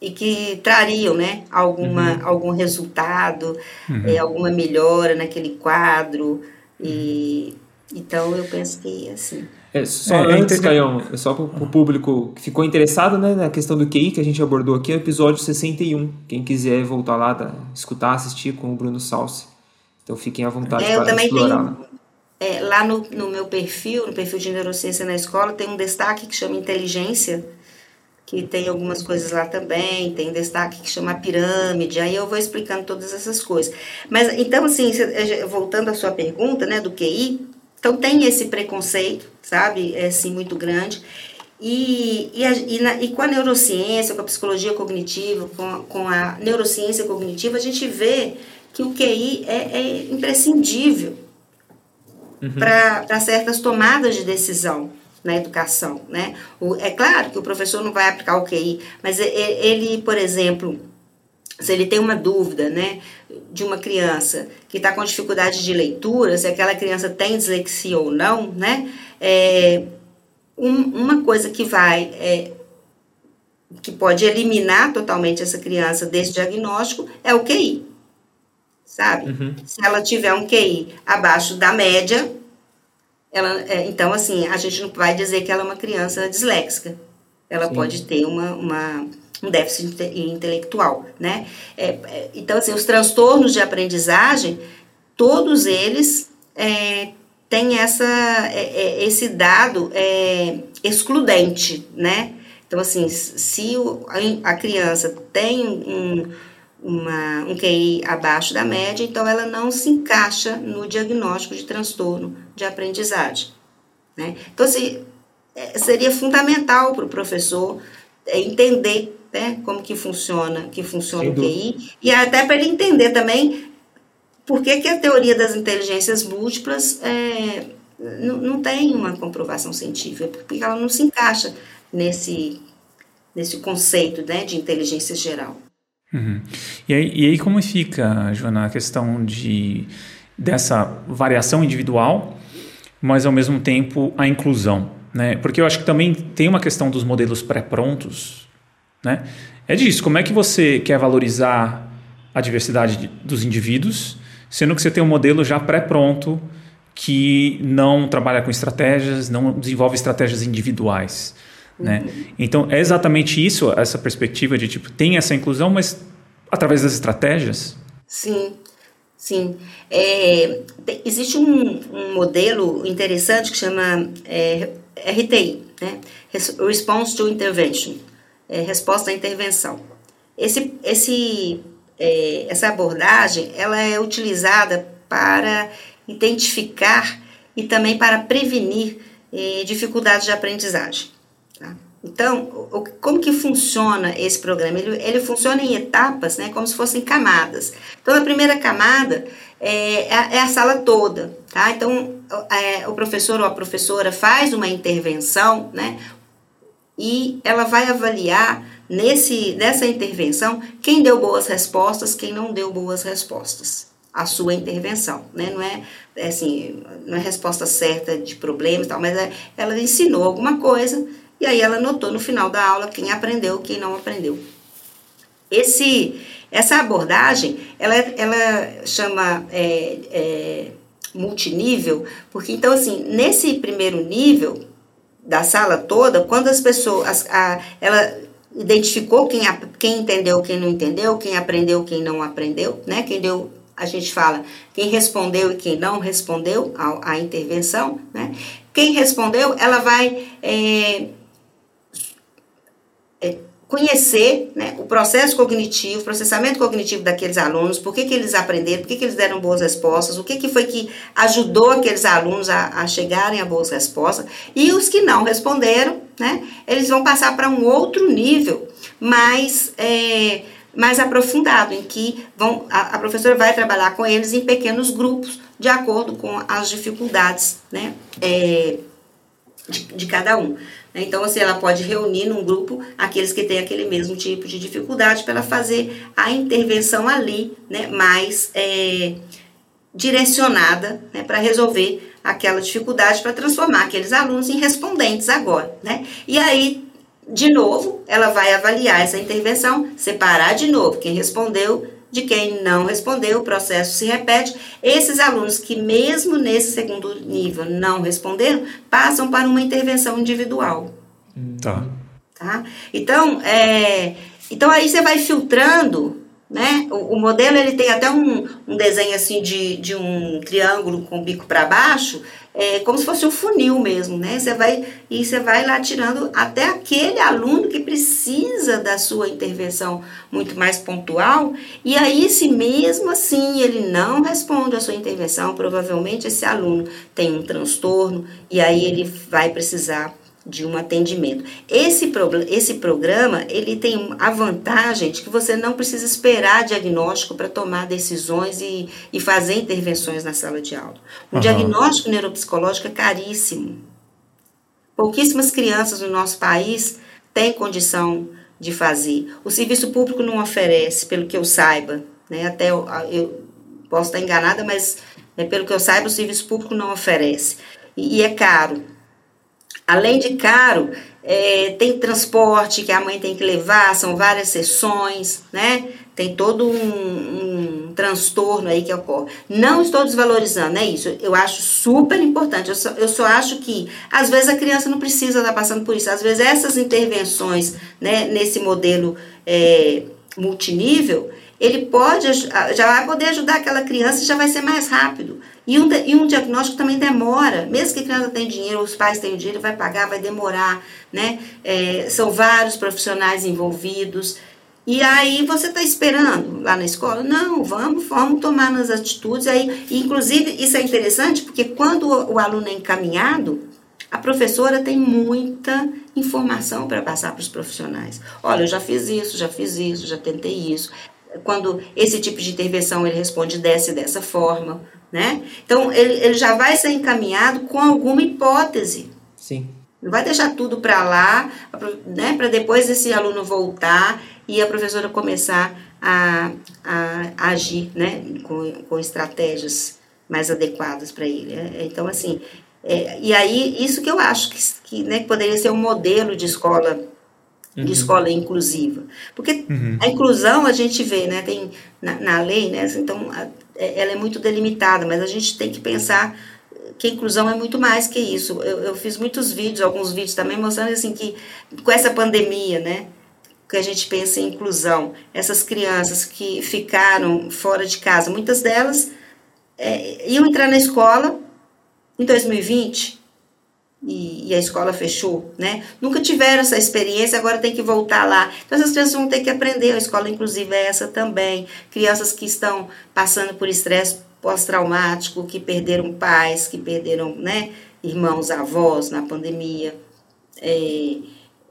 e que trariam né, alguma, uhum. algum resultado, uhum. é, alguma melhora naquele quadro. E, então eu penso que assim. É, só é, é antes, Caião, é só para o público que ficou interessado né, na questão do QI que a gente abordou aqui, é o episódio 61. Quem quiser voltar lá, tá, escutar, assistir com o Bruno Salsi. Então fiquem à vontade é, para explorar. Tenho, é, lá no, no meu perfil, no perfil de neurociência na escola, tem um destaque que chama inteligência, que tem algumas coisas lá também, tem destaque que chama pirâmide, aí eu vou explicando todas essas coisas. Mas então, assim, voltando à sua pergunta, né, do QI, então tem esse preconceito, sabe, é assim, muito grande. E, e, a, e, na, e, com a neurociência, com a psicologia cognitiva, com a, com a neurociência cognitiva, a gente vê que o QI é, é imprescindível uhum. para certas tomadas de decisão na educação. Né? O, é claro que o professor não vai aplicar o QI, mas ele, por exemplo, se ele tem uma dúvida, né, de uma criança que está com dificuldade de leitura, se aquela criança tem dislexia ou não, né, é, um, uma coisa que vai, é, que pode eliminar totalmente essa criança desse diagnóstico é o QI, sabe? Uhum. Se ela tiver um QI abaixo da média, ela, é, então, assim, a gente não vai dizer que ela é uma criança disléxica. Ela Sim. pode ter uma, uma um déficit intelectual, né? É, é, então, assim, os transtornos de aprendizagem, todos eles é, têm essa, é, é esse dado é, excludente, né? Então, assim, se o, a, criança tem um, uma, um QI abaixo da média, então ela não se encaixa no diagnóstico de transtorno de aprendizagem. Né? Então, assim, seria fundamental para o professor entender né, como que funciona, que funciona o QI, e até para ele entender também por que, que a teoria das inteligências múltiplas é, não, não tem uma comprovação científica, porque ela não se encaixa nesse, nesse conceito né, de inteligência geral. Uhum. E, aí, e aí como fica, Joana, a questão de, dessa variação individual, mas ao mesmo tempo a inclusão? Né? Porque eu acho que também tem uma questão dos modelos pré-prontos. Né? É disso, como é que você quer valorizar a diversidade dos indivíduos, sendo que você tem um modelo já pré-pronto que não trabalha com estratégias, não desenvolve estratégias individuais. Né? Uhum. Então, é exatamente isso, essa perspectiva de tipo, tem essa inclusão, mas através das estratégias? Sim, sim. É, existe um, um, modelo interessante que chama é, RTI, né? Response to Intervention, é, resposta à intervenção. Esse, esse, é, essa abordagem ela é utilizada para identificar e também para prevenir é, dificuldades de aprendizagem. Tá? Então, o, como que funciona esse programa? Ele, ele funciona em etapas, né, como se fossem camadas. Então, a primeira camada é, é, é a sala toda, tá? Então, é, o professor ou a professora faz uma intervenção, né, e ela vai avaliar nesse, nessa intervenção quem deu boas respostas, quem não deu boas respostas a sua intervenção, né? Não é, é assim, não é resposta certa de problemas tal, mas é, ela ensinou alguma coisa e aí ela notou no final da aula quem aprendeu, quem não aprendeu. Esse, essa abordagem, ela, ela chama é, é, multinível, porque então assim, nesse primeiro nível da sala toda, quando as pessoas, a, ela identificou quem, quem entendeu, quem não entendeu, quem aprendeu, quem não aprendeu, né? Quem deu a gente fala quem respondeu e quem não respondeu à, intervenção, né? Quem respondeu, ela vai é, conhecer né, o processo cognitivo, o processamento cognitivo daqueles alunos, por que, que eles aprenderam, por que, que eles deram boas respostas, o que, que foi que ajudou aqueles alunos a, a chegarem a boas respostas, e os que não responderam, né, eles vão passar para um outro nível mais, é, mais aprofundado, em que vão, a, a professora vai trabalhar com eles em pequenos grupos, de acordo com as dificuldades né, é, de, de cada um. Né? Então, assim, ela pode reunir num grupo aqueles que têm aquele mesmo tipo de dificuldade para fazer a intervenção ali, né, mais é, direcionada, né, para resolver aquela dificuldade, para transformar aqueles alunos em respondentes agora, né? E aí, de novo, ela vai avaliar essa intervenção, separar de novo quem respondeu de quem não respondeu, o processo se repete. Esses alunos que, mesmo nesse segundo nível, não responderam, passam para uma intervenção individual. Tá. tá? Então, é, então aí você vai filtrando né? O, o, modelo ele tem até um, um desenho assim de, de um triângulo com o bico para baixo, é, como se fosse um funil mesmo, né? Você vai e você vai lá tirando até aquele aluno que precisa da sua intervenção muito mais pontual. E aí, se mesmo assim ele não responde à sua intervenção, provavelmente esse aluno tem um transtorno e aí ele vai precisar de um atendimento. Esse, pro, esse programa, ele tem a vantagem de que você não precisa esperar diagnóstico para tomar decisões e, e fazer intervenções na sala de aula. Um uhum. diagnóstico neuropsicológico é caríssimo. Pouquíssimas crianças no nosso país têm condição de fazer. O serviço público não oferece, pelo que eu saiba, né? até eu, eu posso estar enganada, mas né, pelo que eu saiba, o serviço público não oferece. e, e é caro. Além de caro, é, tem transporte que a mãe tem que levar, são várias sessões, né? Tem todo um, um, transtorno aí que ocorre. Não estou desvalorizando, é isso. Eu acho super importante. Eu só, eu só acho que, às vezes, a criança não precisa estar passando por isso. Às vezes, essas intervenções, né, nesse modelo é, multinível, ele pode, já vai poder ajudar aquela criança e já vai ser mais rápido. E um, e um diagnóstico também demora, mesmo que a criança tenha dinheiro, os pais tenham dinheiro, vai pagar, vai demorar, né? É, são vários profissionais envolvidos. E aí você está esperando lá na escola? Não, vamos, vamos tomar nas atitudes. Aí, inclusive, isso é interessante porque quando o aluno é encaminhado, a professora tem muita informação para passar para os profissionais. Olha, eu já fiz isso, já fiz isso, já tentei isso. Quando esse tipo de intervenção ele responde dessa e dessa forma, né? Então ele, ele já vai ser encaminhado com alguma hipótese. Sim. Não vai deixar tudo para lá, né? Para depois esse aluno voltar e a professora começar a, a, a agir, né? Com, com estratégias mais adequadas para ele. É, então assim, é, e aí, isso que eu acho que, que, né, que poderia ser um modelo de escola de uhum. escola inclusiva. Porque uhum. a inclusão a gente vê, né, tem na, na lei, né, então a, é, ela é muito delimitada, mas a gente tem que pensar que a inclusão é muito mais que isso. Eu, eu fiz muitos vídeos, alguns vídeos também mostrando assim que com essa pandemia, né, que a gente pensa em inclusão, essas crianças que ficaram fora de casa, muitas delas é, iam entrar na escola em 2020 e, e, a escola fechou, né? Nunca tiveram essa experiência, agora tem que voltar lá. Então essas crianças vão ter que aprender. A escola inclusive é essa também. Crianças que estão passando por estresse pós-traumático, que perderam pais, que perderam, né, irmãos, avós na pandemia. É,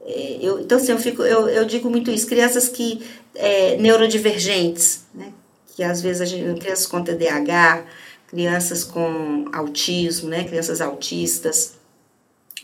é, eu, então assim, eu fico, eu, eu digo muito isso. Crianças que é, neurodivergentes, né? Que às vezes a gente, crianças com TDAH, crianças com autismo, né, crianças autistas,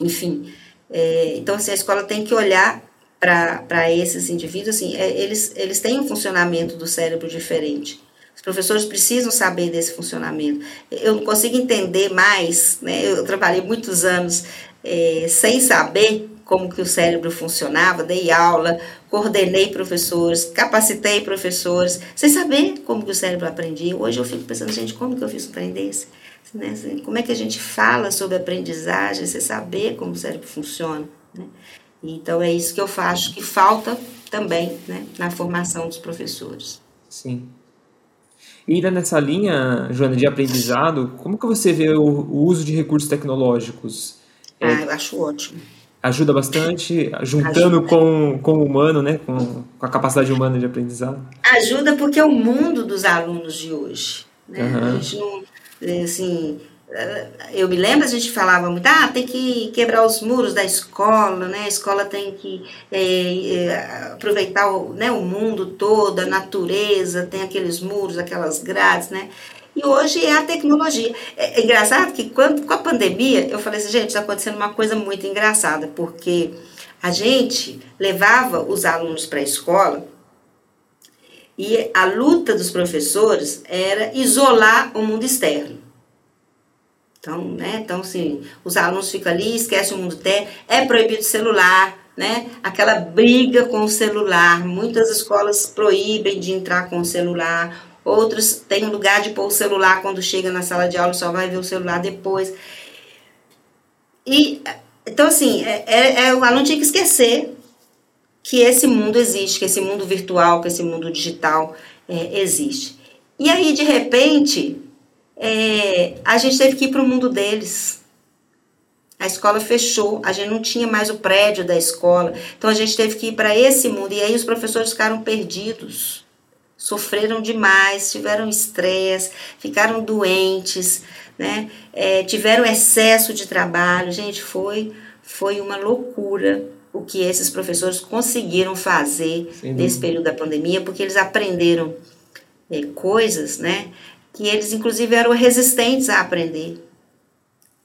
enfim. É, então, assim, a escola tem que olhar para esses indivíduos, assim, é, eles, eles têm um funcionamento do cérebro diferente. Os professores precisam saber desse funcionamento. Eu não consigo entender mais, né, eu trabalhei muitos anos é, sem saber como que o cérebro funcionava, dei aula, coordenei professores, capacitei professores, sem saber como que o cérebro aprendia. Hoje eu fico pensando, gente, como que eu fiz um trem desse? Né? Como é que a gente fala sobre aprendizagem, sem saber como o cérebro funciona? Né? Então é isso que eu faço, que falta também né, na formação dos professores. Sim. E ainda nessa linha, Joana, de aprendizado, como que você vê o, o uso de recursos tecnológicos? Ah, eu acho ótimo ajuda bastante, juntando ajuda. Com, com o humano, né? Com, com a capacidade humana de aprendizado. Ajuda porque é o mundo dos alunos de hoje. Né? Uhum. A gente não, é, assim, é, eu me lembro, a gente falava muito, ah, tem que quebrar os muros da escola, né? A escola tem que é, é, aproveitar o, né, o mundo todo, a natureza, tem aqueles muros, aquelas grades, né? E hoje é a tecnologia. É, é engraçado que quando, com a pandemia, eu falei assim, gente, está acontecendo uma coisa muito engraçada, porque a gente levava os alunos para a escola e a luta dos professores era isolar o mundo externo. Então, né, então assim, os alunos ficam ali, esquecem o mundo externo, é proibido celular, né? Aquela briga com o celular. Muitas escolas proíbem de entrar com o celular Outros têm lugar de pôr o celular quando chega na sala de aula, só vai ver o celular depois. E, então, assim, é, é, é, o aluno tinha que esquecer que esse mundo existe, que esse mundo virtual, que esse mundo digital é, existe. E aí, de repente, é, a gente teve que ir para o mundo deles. A escola fechou, a gente não tinha mais o prédio da escola, então a gente teve que ir para esse mundo. E aí os professores ficaram perdidos sofreram demais, tiveram estresse, ficaram doentes, né? É, tiveram excesso de trabalho. Gente, foi, foi uma loucura o que esses professores conseguiram fazer nesse período da pandemia, porque eles aprenderam é, coisas, né? Que eles, inclusive, eram resistentes a aprender.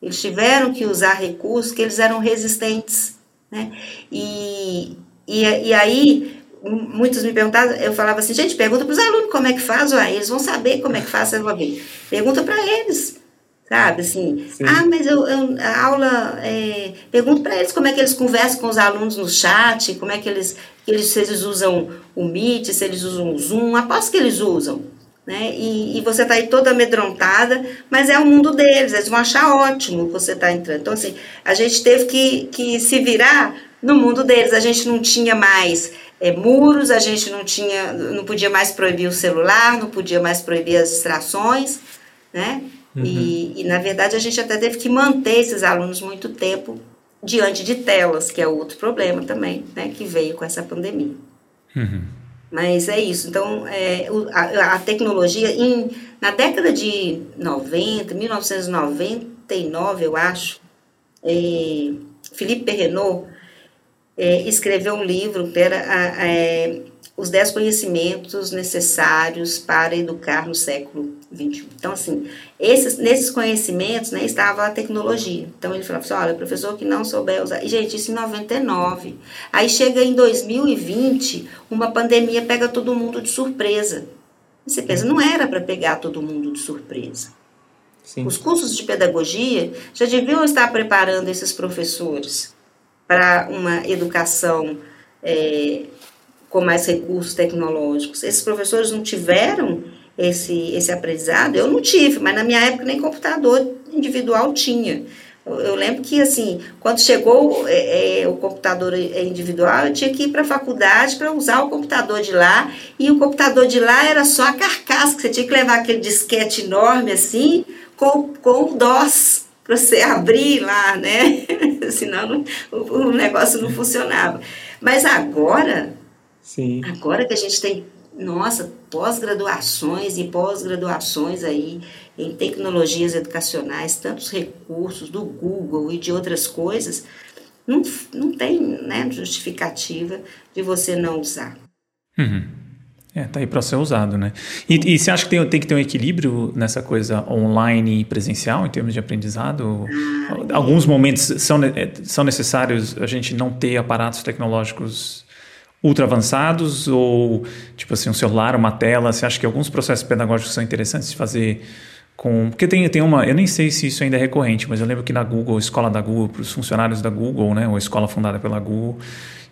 Eles tiveram que usar recursos que eles eram resistentes, né? E, e, e aí muitos me perguntavam, eu falava assim, gente, pergunta para os alunos como é que faz, uai, eles vão saber como é que faz, uma vez. Pergunta para eles, sabe, assim, Sim. ah, mas eu, eu a aula, é, pergunto para eles como é que eles conversam com os alunos no chat, como é que eles, eles se eles usam o Meet, se eles usam o Zoom, aposto que eles usam, né, e, e você está aí toda amedrontada, mas é o mundo deles, eles vão achar ótimo que você está entrando, então assim, a gente teve que, que se virar no mundo deles, a gente não tinha mais é, muros, a gente não tinha, não podia mais proibir o celular, não podia mais proibir as distrações, né? Uhum. E, e, na verdade, a gente até teve que manter esses alunos muito tempo diante de telas, que é outro problema também, né? Que veio com essa pandemia. Uhum. Mas é isso. Então, é, a, a, tecnologia, em, na década de 90, 1999, eu acho, é, Felipe Perrenot é, escreveu um livro que era a, a, é, Os Dez Conhecimentos Necessários para Educar no Século XXI. Então, assim, esses, nesses conhecimentos né, estava a tecnologia. Então, ele falava assim, olha, professor que não souber usar... E, gente, isso em 99. Aí chega em 2020, uma pandemia pega todo mundo de surpresa. Você pensa, não era para pegar todo mundo de surpresa. Sim. Os cursos de pedagogia já deviam estar preparando esses professores para uma educação é, com mais recursos tecnológicos. Esses professores não tiveram esse, esse aprendizado? Eu não tive, mas na minha época nem computador individual tinha. Eu, lembro que, assim, quando chegou é, é, o computador individual, eu tinha que ir para a faculdade para usar o computador de lá, e o computador de lá era só a carcaça, que você tinha que levar aquele disquete enorme, assim, com, com o DOS para você [laughs] abrir lá, né? [laughs] Senão não, o, o, negócio não funcionava. Mas agora, Sim. agora que a gente tem, nossa, pós-graduações e pós-graduações aí em tecnologias educacionais, tantos recursos do Google e de outras coisas, não, não tem né, justificativa de você não usar. Uhum. É, tá aí para ser usado, né? E, e você acha que tem, tem, que ter um equilíbrio nessa coisa online e presencial em termos de aprendizado? Alguns momentos são, é, são necessários a gente não ter aparatos tecnológicos ultra avançados ou tipo assim um celular, uma tela? Você acha que alguns processos pedagógicos são interessantes de fazer com porque tem, tem uma eu nem sei se isso ainda é recorrente, mas eu lembro que na Google, escola da Google, para os funcionários da Google, né, ou escola fundada pela Google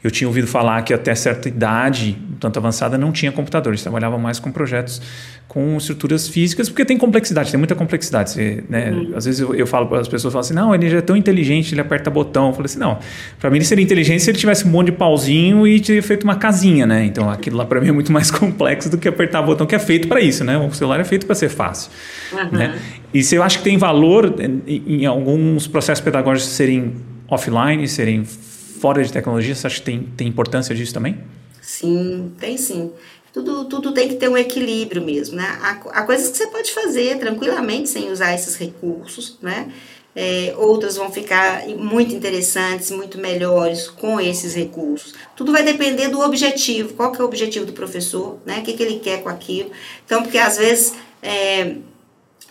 eu tinha ouvido falar que até certa idade, tanto avançada, não tinha computador. Eles trabalhavam mais com projetos com estruturas físicas, porque tem complexidade, tem muita complexidade. Você, né? uhum. Às vezes eu, eu falo para as pessoas, falam assim, não, ele já é tão inteligente, ele aperta botão. Eu falei assim, não, para mim ele seria inteligente se ele tivesse um monte de pauzinho e tivesse feito uma casinha, né? Então aquilo lá para mim é muito mais [laughs] complexo do que apertar botão, que é feito para isso, né? O celular é feito para ser fácil. Uhum. Né? E se eu acho que tem valor em, em alguns processos pedagógicos serem offline, serem fora de tecnologia, você acha que tem, tem importância disso também? Sim, tem sim. Tudo, tudo tem que ter um equilíbrio mesmo, né? Há, há coisas que você pode fazer tranquilamente sem usar esses recursos, né? É, outras vão ficar muito interessantes, muito melhores com esses recursos. Tudo vai depender do objetivo. Qual que é o objetivo do professor, né? O que, que ele quer com aquilo. Então, porque às vezes... É,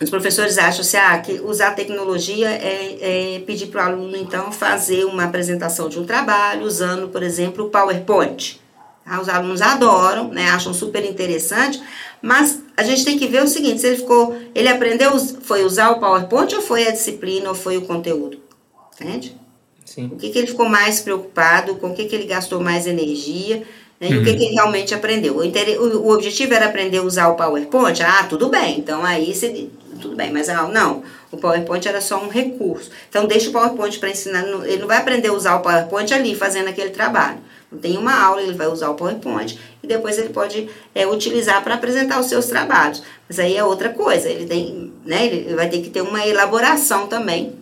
os professores acham assim, ah, que usar tecnologia é, é pedir para o aluno, então, fazer uma apresentação de um trabalho usando, por exemplo, o PowerPoint. Tá? Os alunos adoram, né, acham super interessante, mas a gente tem que ver o seguinte, se ele ficou, ele aprendeu, foi usar o PowerPoint ou foi a disciplina ou foi o conteúdo? Entende? Sim. O que, que ele ficou mais preocupado, com o que, que ele gastou mais energia, né? E o que, uhum. que, ele realmente aprendeu? O, o, objetivo era aprender a usar o PowerPoint? Ah, tudo bem. Então aí você, tudo bem, mas ah, não. O PowerPoint era só um recurso. Então deixa o PowerPoint para ensinar. Ele não vai aprender a usar o PowerPoint ali fazendo aquele trabalho. Tem uma aula, ele vai usar o PowerPoint e depois ele pode é, utilizar para apresentar os seus trabalhos. Mas aí é outra coisa. Ele tem, né? Ele vai ter que ter uma elaboração também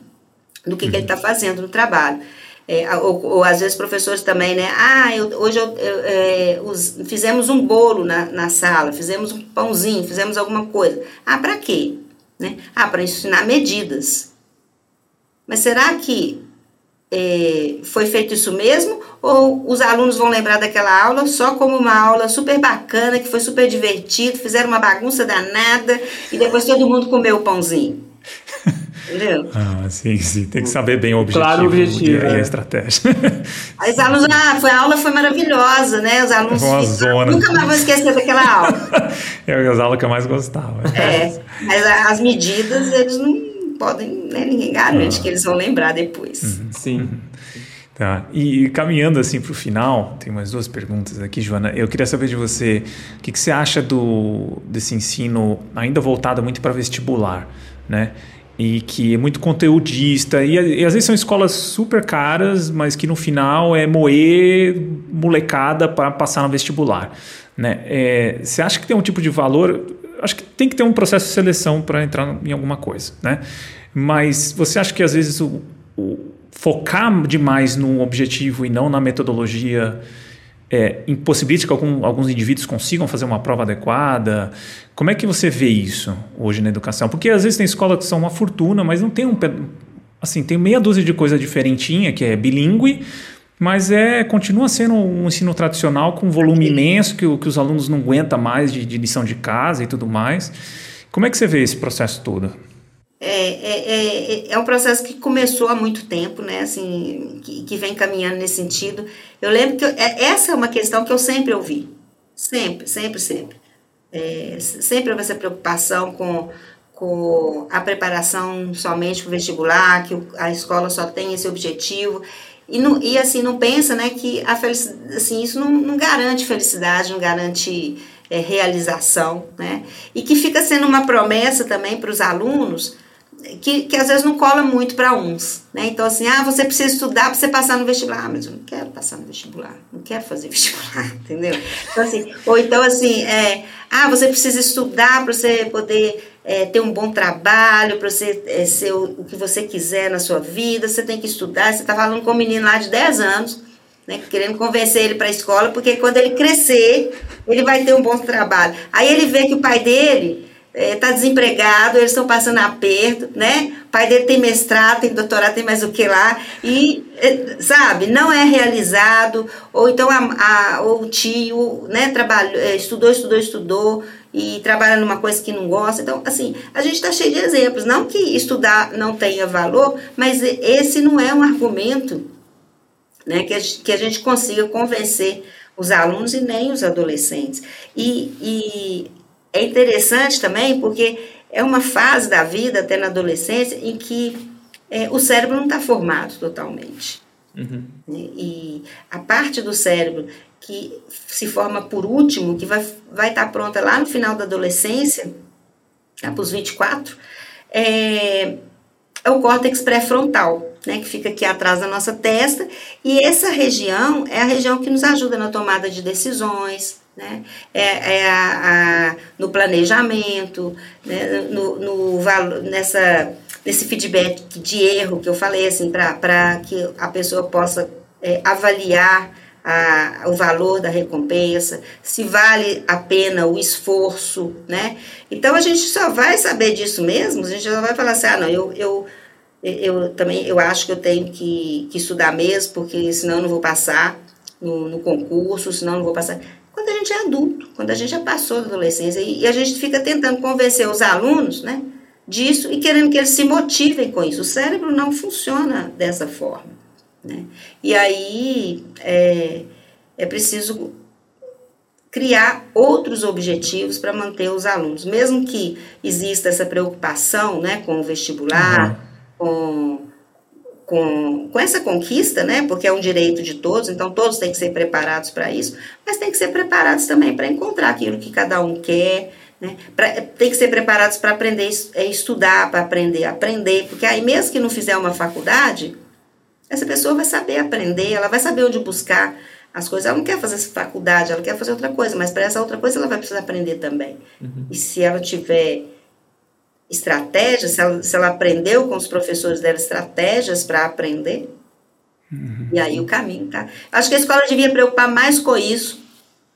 do que, que ele está fazendo no trabalho. É, ou, ou, às vezes professores também, né? Ah, eu, hoje eu, eu é, os, fizemos um bolo na, na sala, fizemos um pãozinho, fizemos alguma coisa. Ah, para quê? Né? Ah, para ensinar medidas. Mas será que é, foi feito isso mesmo? Ou os alunos vão lembrar daquela aula só como uma aula super bacana, que foi super divertido, fizeram uma bagunça danada e depois todo mundo comeu o pãozinho? Entendeu? Ah, sim, sim. Tem que saber bem o objetivo, claro, o objetivo e a é. estratégia. Aí os alunos, ah, foi, a aula foi maravilhosa, né? Os alunos foi uma zona. nunca mais vão esquecer daquela aula. [laughs] é as aulas que eu mais gostava. É, mas as medidas, eles não podem, né? ninguém garante ah. que eles vão lembrar depois. Uhum. Sim. [laughs] Tá. E caminhando assim para o final, tem mais duas perguntas aqui, Joana. Eu queria saber de você o que, que você acha do, desse ensino ainda voltado muito para vestibular, né? E que é muito conteudista. E, e, às vezes são escolas super caras, mas que no final é moer molecada para passar no vestibular. Né? É, você acha que tem um tipo de valor? Acho que tem que ter um processo de seleção para entrar em alguma coisa. Né? Mas você acha que às vezes o, o focar demais no objetivo e não na metodologia é, impossibilita que algum, alguns indivíduos consigam fazer uma prova adequada? Como é que você vê isso hoje na educação? Porque às vezes tem escolas que são uma fortuna, mas não tem um assim tem meia dúzia de coisa diferentinha que é bilíngue, mas é continua sendo um ensino tradicional com volume imenso que, que os alunos não aguentam mais de, de lição de casa e tudo mais. Como é que você vê esse processo todo? É, é, é, é, um processo que começou há muito tempo, né? Assim, que, que vem caminhando nesse sentido. Eu lembro que eu, é, essa é uma questão que eu sempre ouvi. Sempre, sempre, sempre. É, sempre houve essa preocupação com, com a preparação somente para o vestibular, que a escola só tem esse objetivo. E, não, e assim, não pensa né, que a assim, isso não, não garante felicidade, não garante é, realização, né? E que fica sendo uma promessa também para os alunos que, que às vezes não cola muito para uns, né? Então, assim, ah, você precisa estudar para você passar no vestibular. Ah, mas eu não quero passar no vestibular, não quero fazer [laughs] vestibular, entendeu? Então, assim, ou então, assim, é, ah, você precisa estudar para você poder é, ter um bom trabalho, para você é, ser o, o, que você quiser na sua vida, você tem que estudar. Você está falando com um menino lá de 10 anos, né, querendo convencer ele para a escola, porque quando ele crescer, ele vai ter um bom trabalho. Aí ele vê que o pai dele está é, desempregado, eles estão passando aperto, né? O pai dele tem mestrado, tem doutorado, tem mais o que lá, e, é, sabe, não é realizado, ou então a, a, o tio, né, trabalhou, é, estudou, estudou, estudou, e trabalha numa coisa que não gosta. Então, assim, a gente está cheio de exemplos. Não que estudar não tenha valor, mas esse não é um argumento né, que, a, que a gente consiga convencer os alunos e nem os adolescentes. E, e é interessante também porque é uma fase da vida, até na adolescência, em que é, o cérebro não está formado totalmente. Uhum. E a parte do cérebro que se forma por último, que vai, vai estar tá pronta lá no final da adolescência, lá para os 24, é, é o córtex pré-frontal, né, que fica aqui atrás da nossa testa, e essa região é a região que nos ajuda na tomada de decisões, né? É, é a, a, no planejamento, né? no, no, nessa, nesse feedback de erro que eu falei, assim, para que a pessoa possa é, avaliar a, o valor da recompensa, se vale a pena o esforço, né? Então a gente só vai saber disso mesmo, a gente só vai falar assim, ah, não, eu, eu, eu também eu acho que eu tenho que, que estudar mesmo, porque senão eu não vou passar no, no concurso, senão eu não vou passar quando a gente é adulto, quando a gente já passou da adolescência. E, e a gente fica tentando convencer os alunos né, disso e querendo que eles se motivem com isso. O cérebro não funciona dessa forma. Né? E aí é, é preciso criar outros objetivos para manter os alunos. Mesmo que exista essa preocupação né, com o vestibular, uhum. com com, com essa conquista, né? Porque é um direito de todos, então todos têm que ser preparados para isso, mas têm que ser preparados também para encontrar aquilo que cada um quer, né? Pra, tem que ser preparados para aprender, é, estudar, para aprender, aprender, porque aí mesmo que não fizer uma faculdade, essa pessoa vai saber aprender, ela vai saber onde buscar as coisas. Ela não quer fazer faculdade, ela quer fazer outra coisa, mas para essa outra coisa ela vai precisar aprender também. Uhum. E se ela tiver estratégias, se ela, se ela aprendeu com os professores dela estratégias para aprender. Uhum. E aí o caminho, tá? Acho que a escola devia preocupar mais com isso,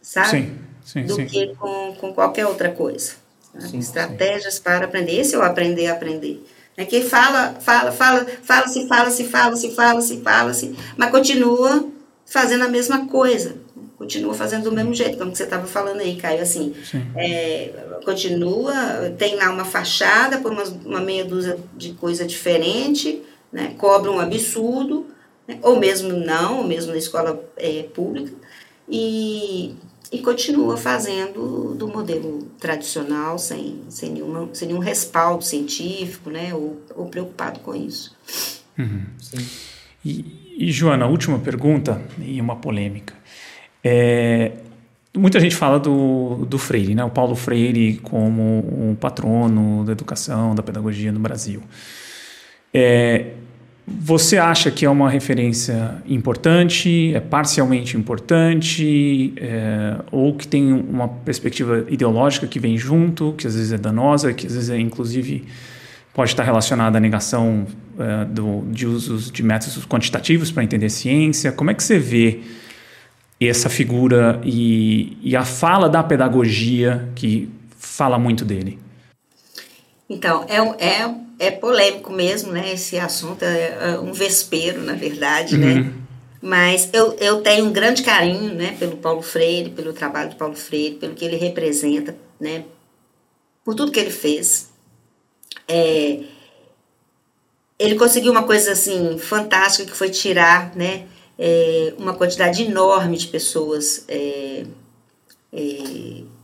sabe? Sim, sim, Do sim. que com, com qualquer outra coisa. Sim, estratégias sim. para aprender. Esse é o aprender a aprender. É que fala, fala, fala, fala-se, fala-se, fala-se, fala-se, fala-se, mas continua fazendo a mesma coisa continua fazendo do mesmo jeito, como você estava falando aí, Caio, assim, é, continua, tem lá uma fachada, por uma, uma meia dúzia de coisa diferente, né, cobra um absurdo, né, ou mesmo não, ou mesmo na escola é, pública, e, e continua fazendo do modelo tradicional, sem, sem, nenhuma, sem nenhum respaldo científico, né, ou, ou preocupado com isso. Uhum. E, e, Joana, última pergunta e uma polêmica. É, muita gente fala do, do Freire, né? O Paulo Freire como um patrono da educação, da pedagogia no Brasil. É, você acha que é uma referência importante, é parcialmente importante, é, ou que tem uma perspectiva ideológica que vem junto, que às vezes é danosa, que às vezes é inclusive pode estar relacionada à negação é, do, de usos de métodos quantitativos para entender ciência? Como é que você vê essa figura e, e a fala da pedagogia que fala muito dele? Então, é, é, é polêmico mesmo, né? Esse assunto é, é um vespeiro, na verdade, né? uhum. né? Mas eu, eu tenho um grande carinho, né? Pelo Paulo Freire, pelo trabalho do Paulo Freire, pelo que ele representa, né? Por tudo que ele fez. É, ele conseguiu uma coisa, assim, fantástica, que foi tirar, né? É, uma quantidade enorme de pessoas... É, é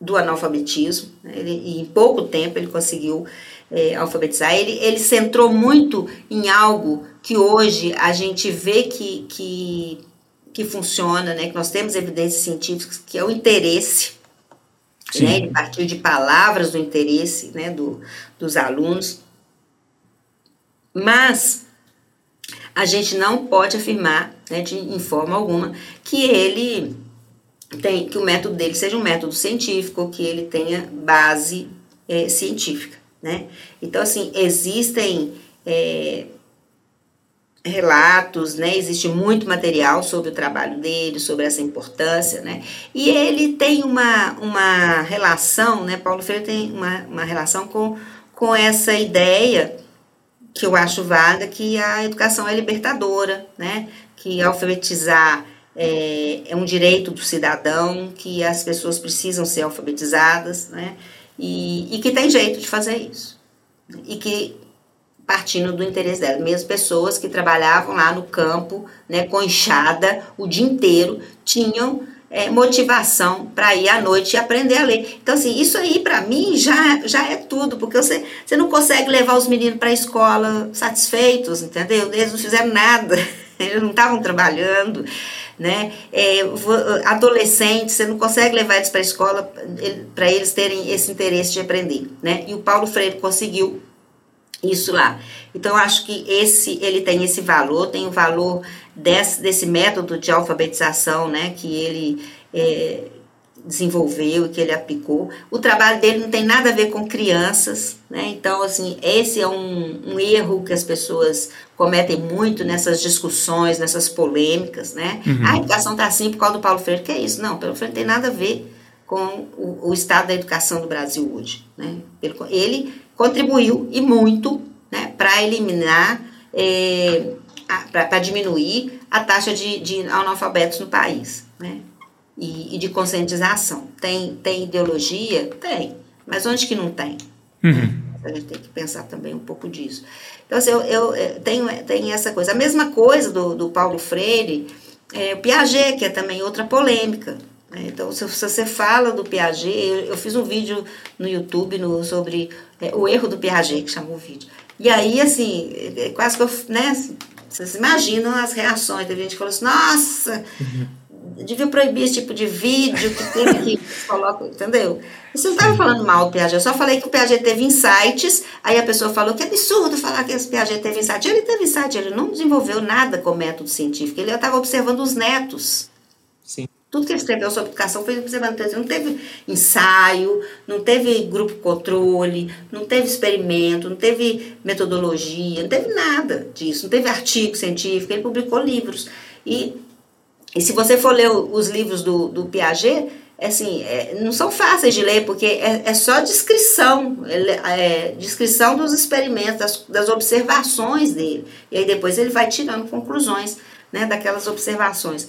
do analfabetismo, né? ele, e em pouco tempo ele conseguiu é, alfabetizar. Ele, ele centrou muito em algo que hoje a gente vê que, que, que funciona, né? que nós temos evidências científicas, que é o interesse. Né? Ele partiu de palavras do interesse né? do, dos alunos. Mas a gente não pode afirmar, né, de, em forma alguma, que ele tem, que o método dele seja um método científico, que ele tenha base é, científica, né? Então, assim, existem é, relatos, né? Existe muito material sobre o trabalho dele, sobre essa importância, né? E ele tem uma, uma relação, né? Paulo Freire tem uma, uma relação com, com essa ideia que eu acho válida, que a educação é libertadora, né? Que alfabetizar é, é um direito do cidadão, que as pessoas precisam ser alfabetizadas, né? E, e que tem jeito de fazer isso. E que partindo do interesse dela. Mesmo pessoas que trabalhavam lá no campo, né, com enxada o dia inteiro, tinham é, motivação para ir à noite e aprender a ler. Então, assim, isso aí para mim já, já é tudo, porque você, você não consegue levar os meninos para a escola satisfeitos, entendeu? Eles não fizeram nada, [laughs] eles não estavam trabalhando né? É, adolescentes, você não consegue levar eles para a escola para eles terem esse interesse de aprender, né? E o Paulo Freire conseguiu isso lá. Então, eu acho que esse ele tem esse valor, tem o valor desse, desse método de alfabetização, né? Que ele é, desenvolveu e que ele aplicou. O trabalho dele não tem nada a ver com crianças, né? Então, assim, esse é um, um erro que as pessoas cometem muito nessas discussões, nessas polêmicas, né? Uhum. Ah, a educação está assim por causa do Paulo Freire. Que é isso? Não, Paulo Freire não tem nada a ver com o, o estado da educação do Brasil hoje, né? Ele contribuiu e muito né, para eliminar, é, para diminuir a taxa de, de analfabetos no país, né? e, e de conscientização. Tem, tem ideologia? Tem. Mas onde que não tem? Uhum. A gente tem que pensar também um pouco disso. Então, assim, eu, eu, tenho, tenho essa coisa. A mesma coisa do, do Paulo Freire, é, o Piaget, que é também outra polêmica. Né? Então, se, você fala do Piaget, eu, fiz um vídeo no YouTube no, sobre é, o erro do Piaget, que chamou o vídeo. E aí, assim, é, quase que eu, né, vocês imaginam as reações. Teve gente que falou assim, nossa, uhum devia proibir esse tipo de vídeo que tem que [laughs] coloca, entendeu? Você não estava falando mal do Piaget, eu só falei que o Piaget teve insights, aí a pessoa falou que é absurdo falar que esse Piaget teve insights. Ele teve insights, ele não desenvolveu nada com método científico, ele estava observando os netos. Tudo que ele escreveu sobre educação foi observando. Não teve ensaio, não teve grupo controle, não teve experimento, não teve metodologia, não teve nada disso, não teve artigo científico, ele publicou livros. E e se você for ler os livros do, do Piaget, é assim, é, não são fáceis de ler, porque é, é só descrição, é, descrição dos experimentos, das, das, observações dele. E aí depois ele vai tirando conclusões né, daquelas observações.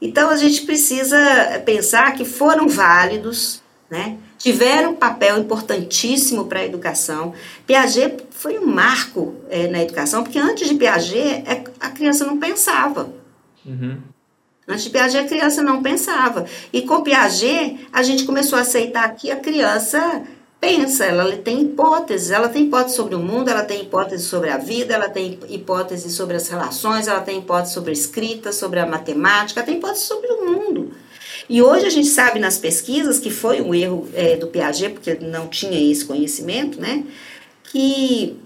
Então a gente precisa pensar que foram válidos, né, tiveram um papel importantíssimo para a educação. Piaget foi um marco é, na educação, porque antes de Piaget é, a criança não pensava. Uhum. Antes de Piaget, a criança não pensava. E com Piaget, a gente começou a aceitar que a criança pensa, ela tem hipóteses, ela tem hipóteses sobre o mundo, ela tem hipóteses sobre a vida, ela tem hipóteses sobre as relações, ela tem hipóteses sobre a escrita, sobre a matemática, ela tem hipóteses sobre o mundo. E hoje a gente sabe nas pesquisas que foi um erro é, do Piaget, porque não tinha esse conhecimento, né? Que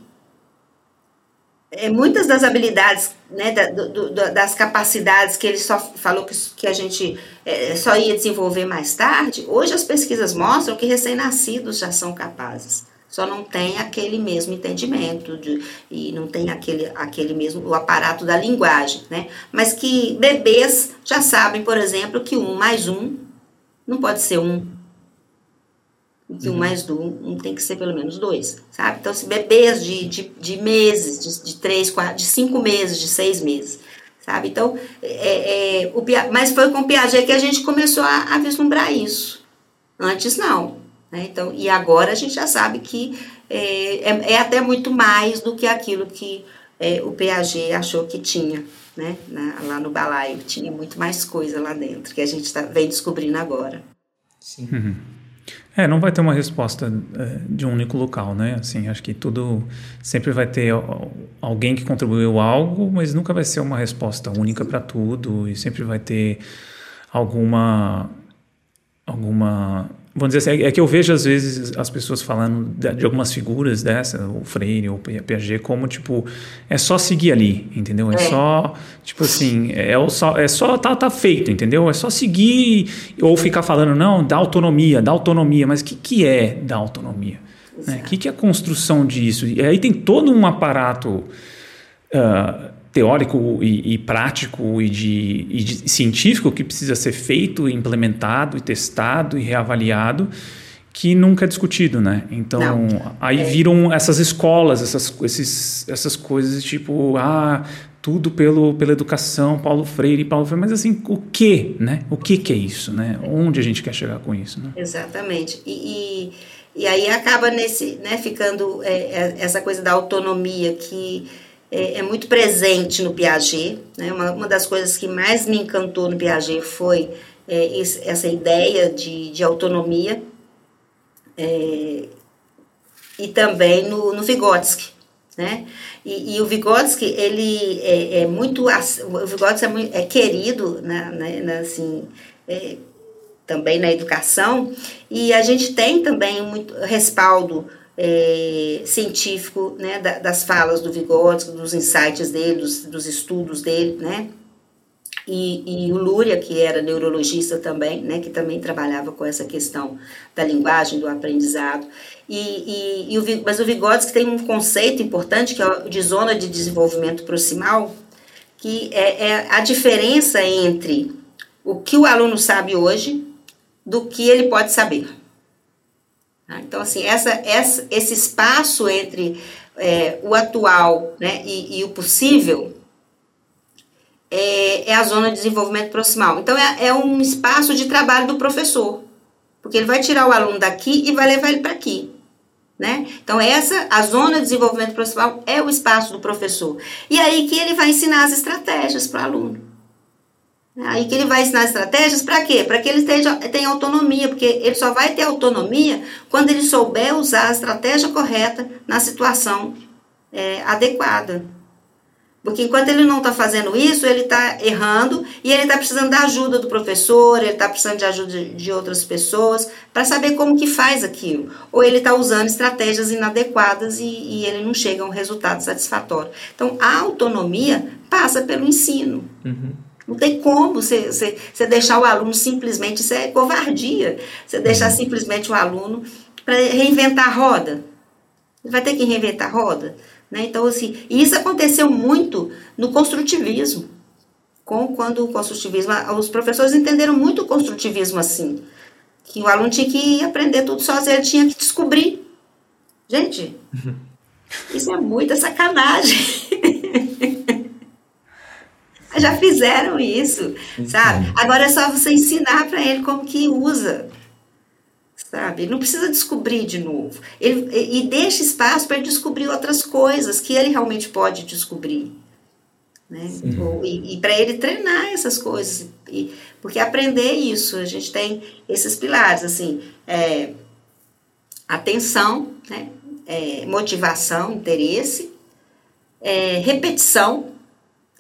é, muitas das habilidades, né, da, do, das capacidades que ele só falou que, que a gente é, só ia desenvolver mais tarde, hoje as pesquisas mostram que recém-nascidos já são capazes. Só não tem aquele mesmo entendimento de, e não tem aquele, aquele mesmo o aparato da linguagem, né? Mas que bebês já sabem, por exemplo, que um mais um não pode ser um que um uhum. mais do um, tem que ser pelo menos dois, sabe? Então, se bebês de, de, de meses, de, de três, quatro, de cinco meses, de seis meses, sabe? Então, é, é, o, mas foi com o Piaget que a gente começou a, a vislumbrar isso. Antes, não. Né? Então, e agora a gente já sabe que é, é, é até muito mais do que aquilo que é, o Piaget achou que tinha, né? Na, lá no balaio. Tinha muito mais coisa lá dentro, que a gente tá, vem descobrindo agora. Sim. Uhum. É, não vai ter uma resposta é, de um único local, né? Assim, acho que tudo sempre vai ter alguém que contribuiu algo, mas nunca vai ser uma resposta única para tudo e sempre vai ter alguma alguma vamos dizer assim, é que eu vejo às vezes as pessoas falando de, algumas figuras dessa, o Freire ou o Piaget, como tipo, é só seguir ali, entendeu? É, é. só, tipo assim, é, é só, é só tá, tá feito, entendeu? É só seguir ou ficar falando, não, dá autonomia, dá autonomia, mas o que, que é dar autonomia? O né? que, que é a construção disso? E aí tem todo um aparato. Uh, teórico e, e prático e, de, e de científico que precisa ser feito, implementado e testado e reavaliado que nunca é discutido, né? Então, Não. aí é. viram essas escolas, essas, esses, essas coisas tipo, ah, tudo pelo, pela educação, Paulo Freire, Paulo Freire, mas assim, o que, né? O que que é isso, né? Onde a gente quer chegar com isso, né? Exatamente. E, e, e aí acaba nesse, né, ficando é, é essa coisa da autonomia que é, é muito presente no Piaget. Né? Uma, uma das coisas que mais me encantou no Piaget foi é, esse, essa ideia de, de autonomia. É, e também no, no Vygotsky. Né? E, e, o Vygotsky, ele é, é, muito, o Vygotsky é, muito, é querido, né, né, assim, é, também na educação, e a gente tem também muito respaldo é, científico né, das falas do Vygotsky, dos insights dele, dos, dos estudos dele, né? E, e, o Lúria, que era neurologista também, né, que também trabalhava com essa questão da linguagem, do aprendizado. E, e, e o, mas o Vygotsky tem um conceito importante, que é o de zona de desenvolvimento proximal, que é, é a diferença entre o que o aluno sabe hoje do que ele pode saber. Tá? Então, assim, essa, essa, esse espaço entre é, o atual né, e, e o possível é, é, a zona de desenvolvimento proximal. Então, é, é um espaço de trabalho do professor, porque ele vai tirar o aluno daqui e vai levar ele para aqui. Né? Então, essa, a zona de desenvolvimento proximal é o espaço do professor. E aí que ele vai ensinar as estratégias para o aluno. Aí que ele vai ensinar estratégias para quê? Para que ele tenha, tenha autonomia, porque ele só vai ter autonomia quando ele souber usar a estratégia correta na situação é, adequada. Porque enquanto ele não está fazendo isso, ele está errando e ele está precisando da ajuda do professor, ele está precisando de ajuda de, de outras pessoas para saber como que faz aquilo. Ou ele está usando estratégias inadequadas e, e, ele não chega a um resultado satisfatório. Então, a autonomia passa pelo ensino. Uhum. Não tem como você, você, você deixar o aluno simplesmente, isso é covardia, você deixar simplesmente o aluno para reinventar a roda. Ele vai ter que reinventar a roda. Né? Então, assim, e isso aconteceu muito no construtivismo. Com, quando o construtivismo, os professores entenderam muito o construtivismo assim, que o aluno tinha que aprender tudo sozinho, ele tinha que descobrir. Gente, isso é muita sacanagem. [laughs] Já fizeram isso, sabe? Agora é só você ensinar para ele como que usa, sabe? Ele não precisa descobrir de novo. Ele, e deixa espaço para ele descobrir outras coisas que ele realmente pode descobrir. Né? e, e para ele treinar essas coisas. E, porque aprender isso, a gente tem esses pilares, assim, é, atenção, né? É, motivação, interesse, é, repetição,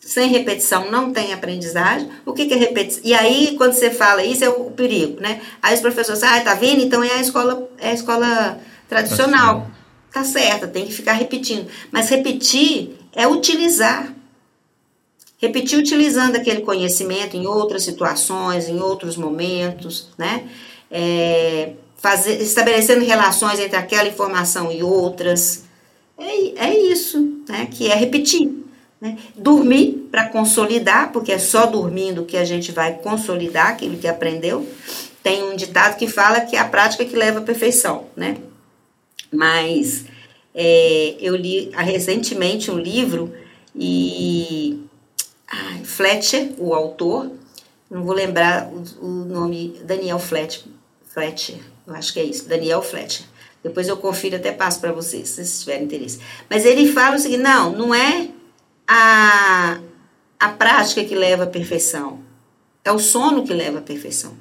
sem repetição não tem aprendizagem. O que, que é repetição? E aí, quando você fala isso, é o perigo, né? Aí os professores ah, tá vendo? Então é a escola, é a escola tradicional. Tá certo, tem que ficar repetindo. Mas repetir é utilizar. Repetir utilizando aquele conhecimento em outras situações, em outros momentos, né? É, fazer, estabelecendo relações entre aquela informação e outras. É, é isso, né? Que é repetir. Né? Dormir para consolidar, porque é só dormindo que a gente vai consolidar aquilo que aprendeu. Tem um ditado que fala que é a prática que leva à perfeição, né? Mas é, eu li recentemente um livro e Fletcher, o autor, não vou lembrar o, o nome, Daniel Fletcher, Fletcher, eu acho que é isso, Daniel Fletcher. Depois eu confiro até passo para vocês, se vocês tiverem interesse. Mas ele fala o seguinte: não, não é a, a prática que leva à perfeição, é o sono que leva à perfeição.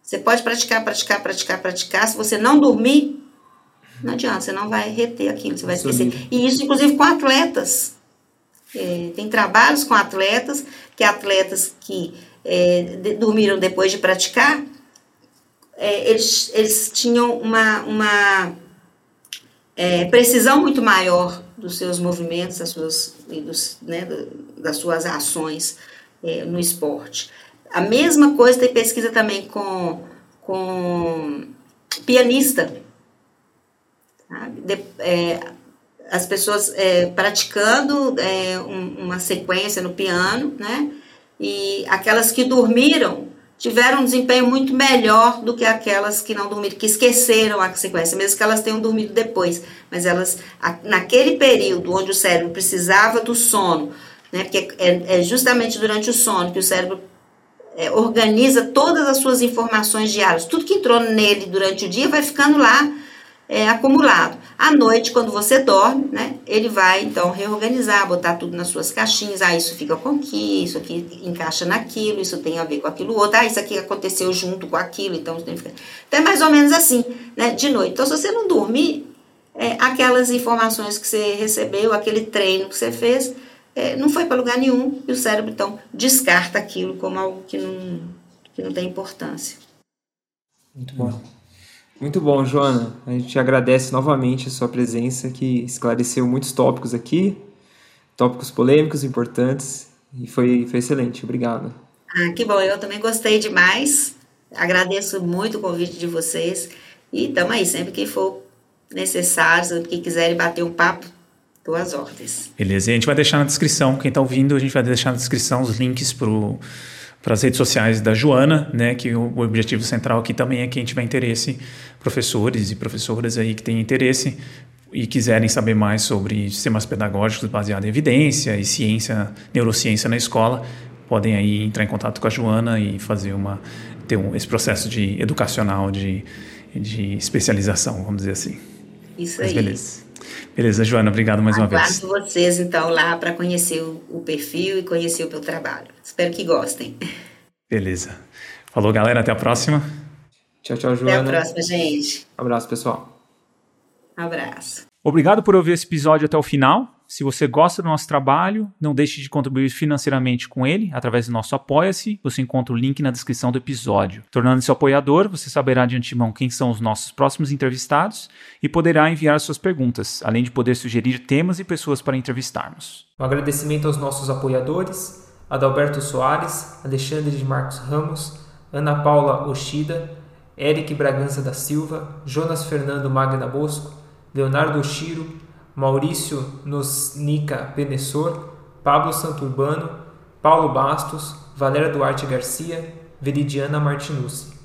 Você pode praticar, praticar, praticar, praticar. Se você não dormir, não adianta, você não vai reter aquilo, você vai esquecer. E isso, inclusive, com atletas. É, tem trabalhos com atletas, que atletas que é, de, dormiram depois de praticar, é, eles, eles tinham uma, uma é, precisão muito maior dos seus movimentos, das suas, dos, né, das suas ações é, no esporte. A mesma coisa tem pesquisa também com, com pianista. De, é, as pessoas é, praticando é, um, uma sequência no piano, né? E aquelas que dormiram tiveram um desempenho muito melhor do que aquelas que não dormiram, que esqueceram a sequência, mesmo que elas tenham dormido depois. Mas elas, naquele período onde o cérebro precisava do sono, né? Porque é, é justamente durante o sono que o cérebro é, organiza todas as suas informações diárias. Tudo que entrou nele durante o dia vai ficando lá é, acumulado. À noite, quando você dorme, né, ele vai então reorganizar, botar tudo nas suas caixinhas. Ah, isso fica com aqui, isso aqui encaixa naquilo, isso tem a ver com aquilo outro. Ah, isso aqui aconteceu junto com aquilo, então tem que ficar. Então é mais ou menos assim, né, de noite. Então, se você não dormir, é, aquelas informações que você recebeu, aquele treino que você fez, é, não foi para lugar nenhum e o cérebro então descarta aquilo como algo que não, que não tem importância. Muito bom. Muito bom, Joana. A gente agradece novamente a sua presença, que esclareceu muitos tópicos aqui, tópicos polêmicos, importantes, e foi, foi excelente. Obrigado. Ah, que bom. Eu também gostei demais. Agradeço muito o convite de vocês. E estamos aí, sempre que for necessário, sempre que quiserem bater um papo, estou às ordens. Beleza. E a gente vai deixar na descrição, quem está ouvindo, a gente vai deixar na descrição os links para o para as redes sociais da Joana, né, que o, o, objetivo central aqui também é quem tiver interesse, professores e professoras aí que têm interesse e quiserem saber mais sobre sistemas pedagógicos baseados em evidência e ciência, neurociência na escola, podem aí entrar em contato com a Joana e fazer uma ter um, esse processo de educacional de, de especialização, vamos dizer assim. Isso Mas aí. Beleza. Beleza, Joana, obrigado mais Aguardo uma vez. Aguardo vocês, então, lá para conhecer o, o, perfil e conhecer o meu trabalho. Espero que gostem. Beleza. Falou, galera. Até a próxima. Tchau, tchau, Joana. Até a próxima, gente. Abraço, pessoal. Abraço. Obrigado por ouvir esse episódio até o final. Se você gosta do nosso trabalho, não deixe de contribuir financeiramente com ele através do nosso Apoia-se. Você encontra o link na descrição do episódio. Tornando-se apoiador, você saberá de antemão quem são os nossos próximos entrevistados e poderá enviar suas perguntas, além de poder sugerir temas e pessoas para entrevistarmos. Um agradecimento aos nossos apoiadores: Adalberto Soares, Alexandre de Marcos Ramos, Ana Paula Oshida, Eric Bragança da Silva, Jonas Fernando Magna Bosco, Leonardo Oshiro, Maurício Nosnica Penessor, Pablo Santurbano, Paulo Bastos, Valéria Duarte Garcia, Veridiana Martinucci.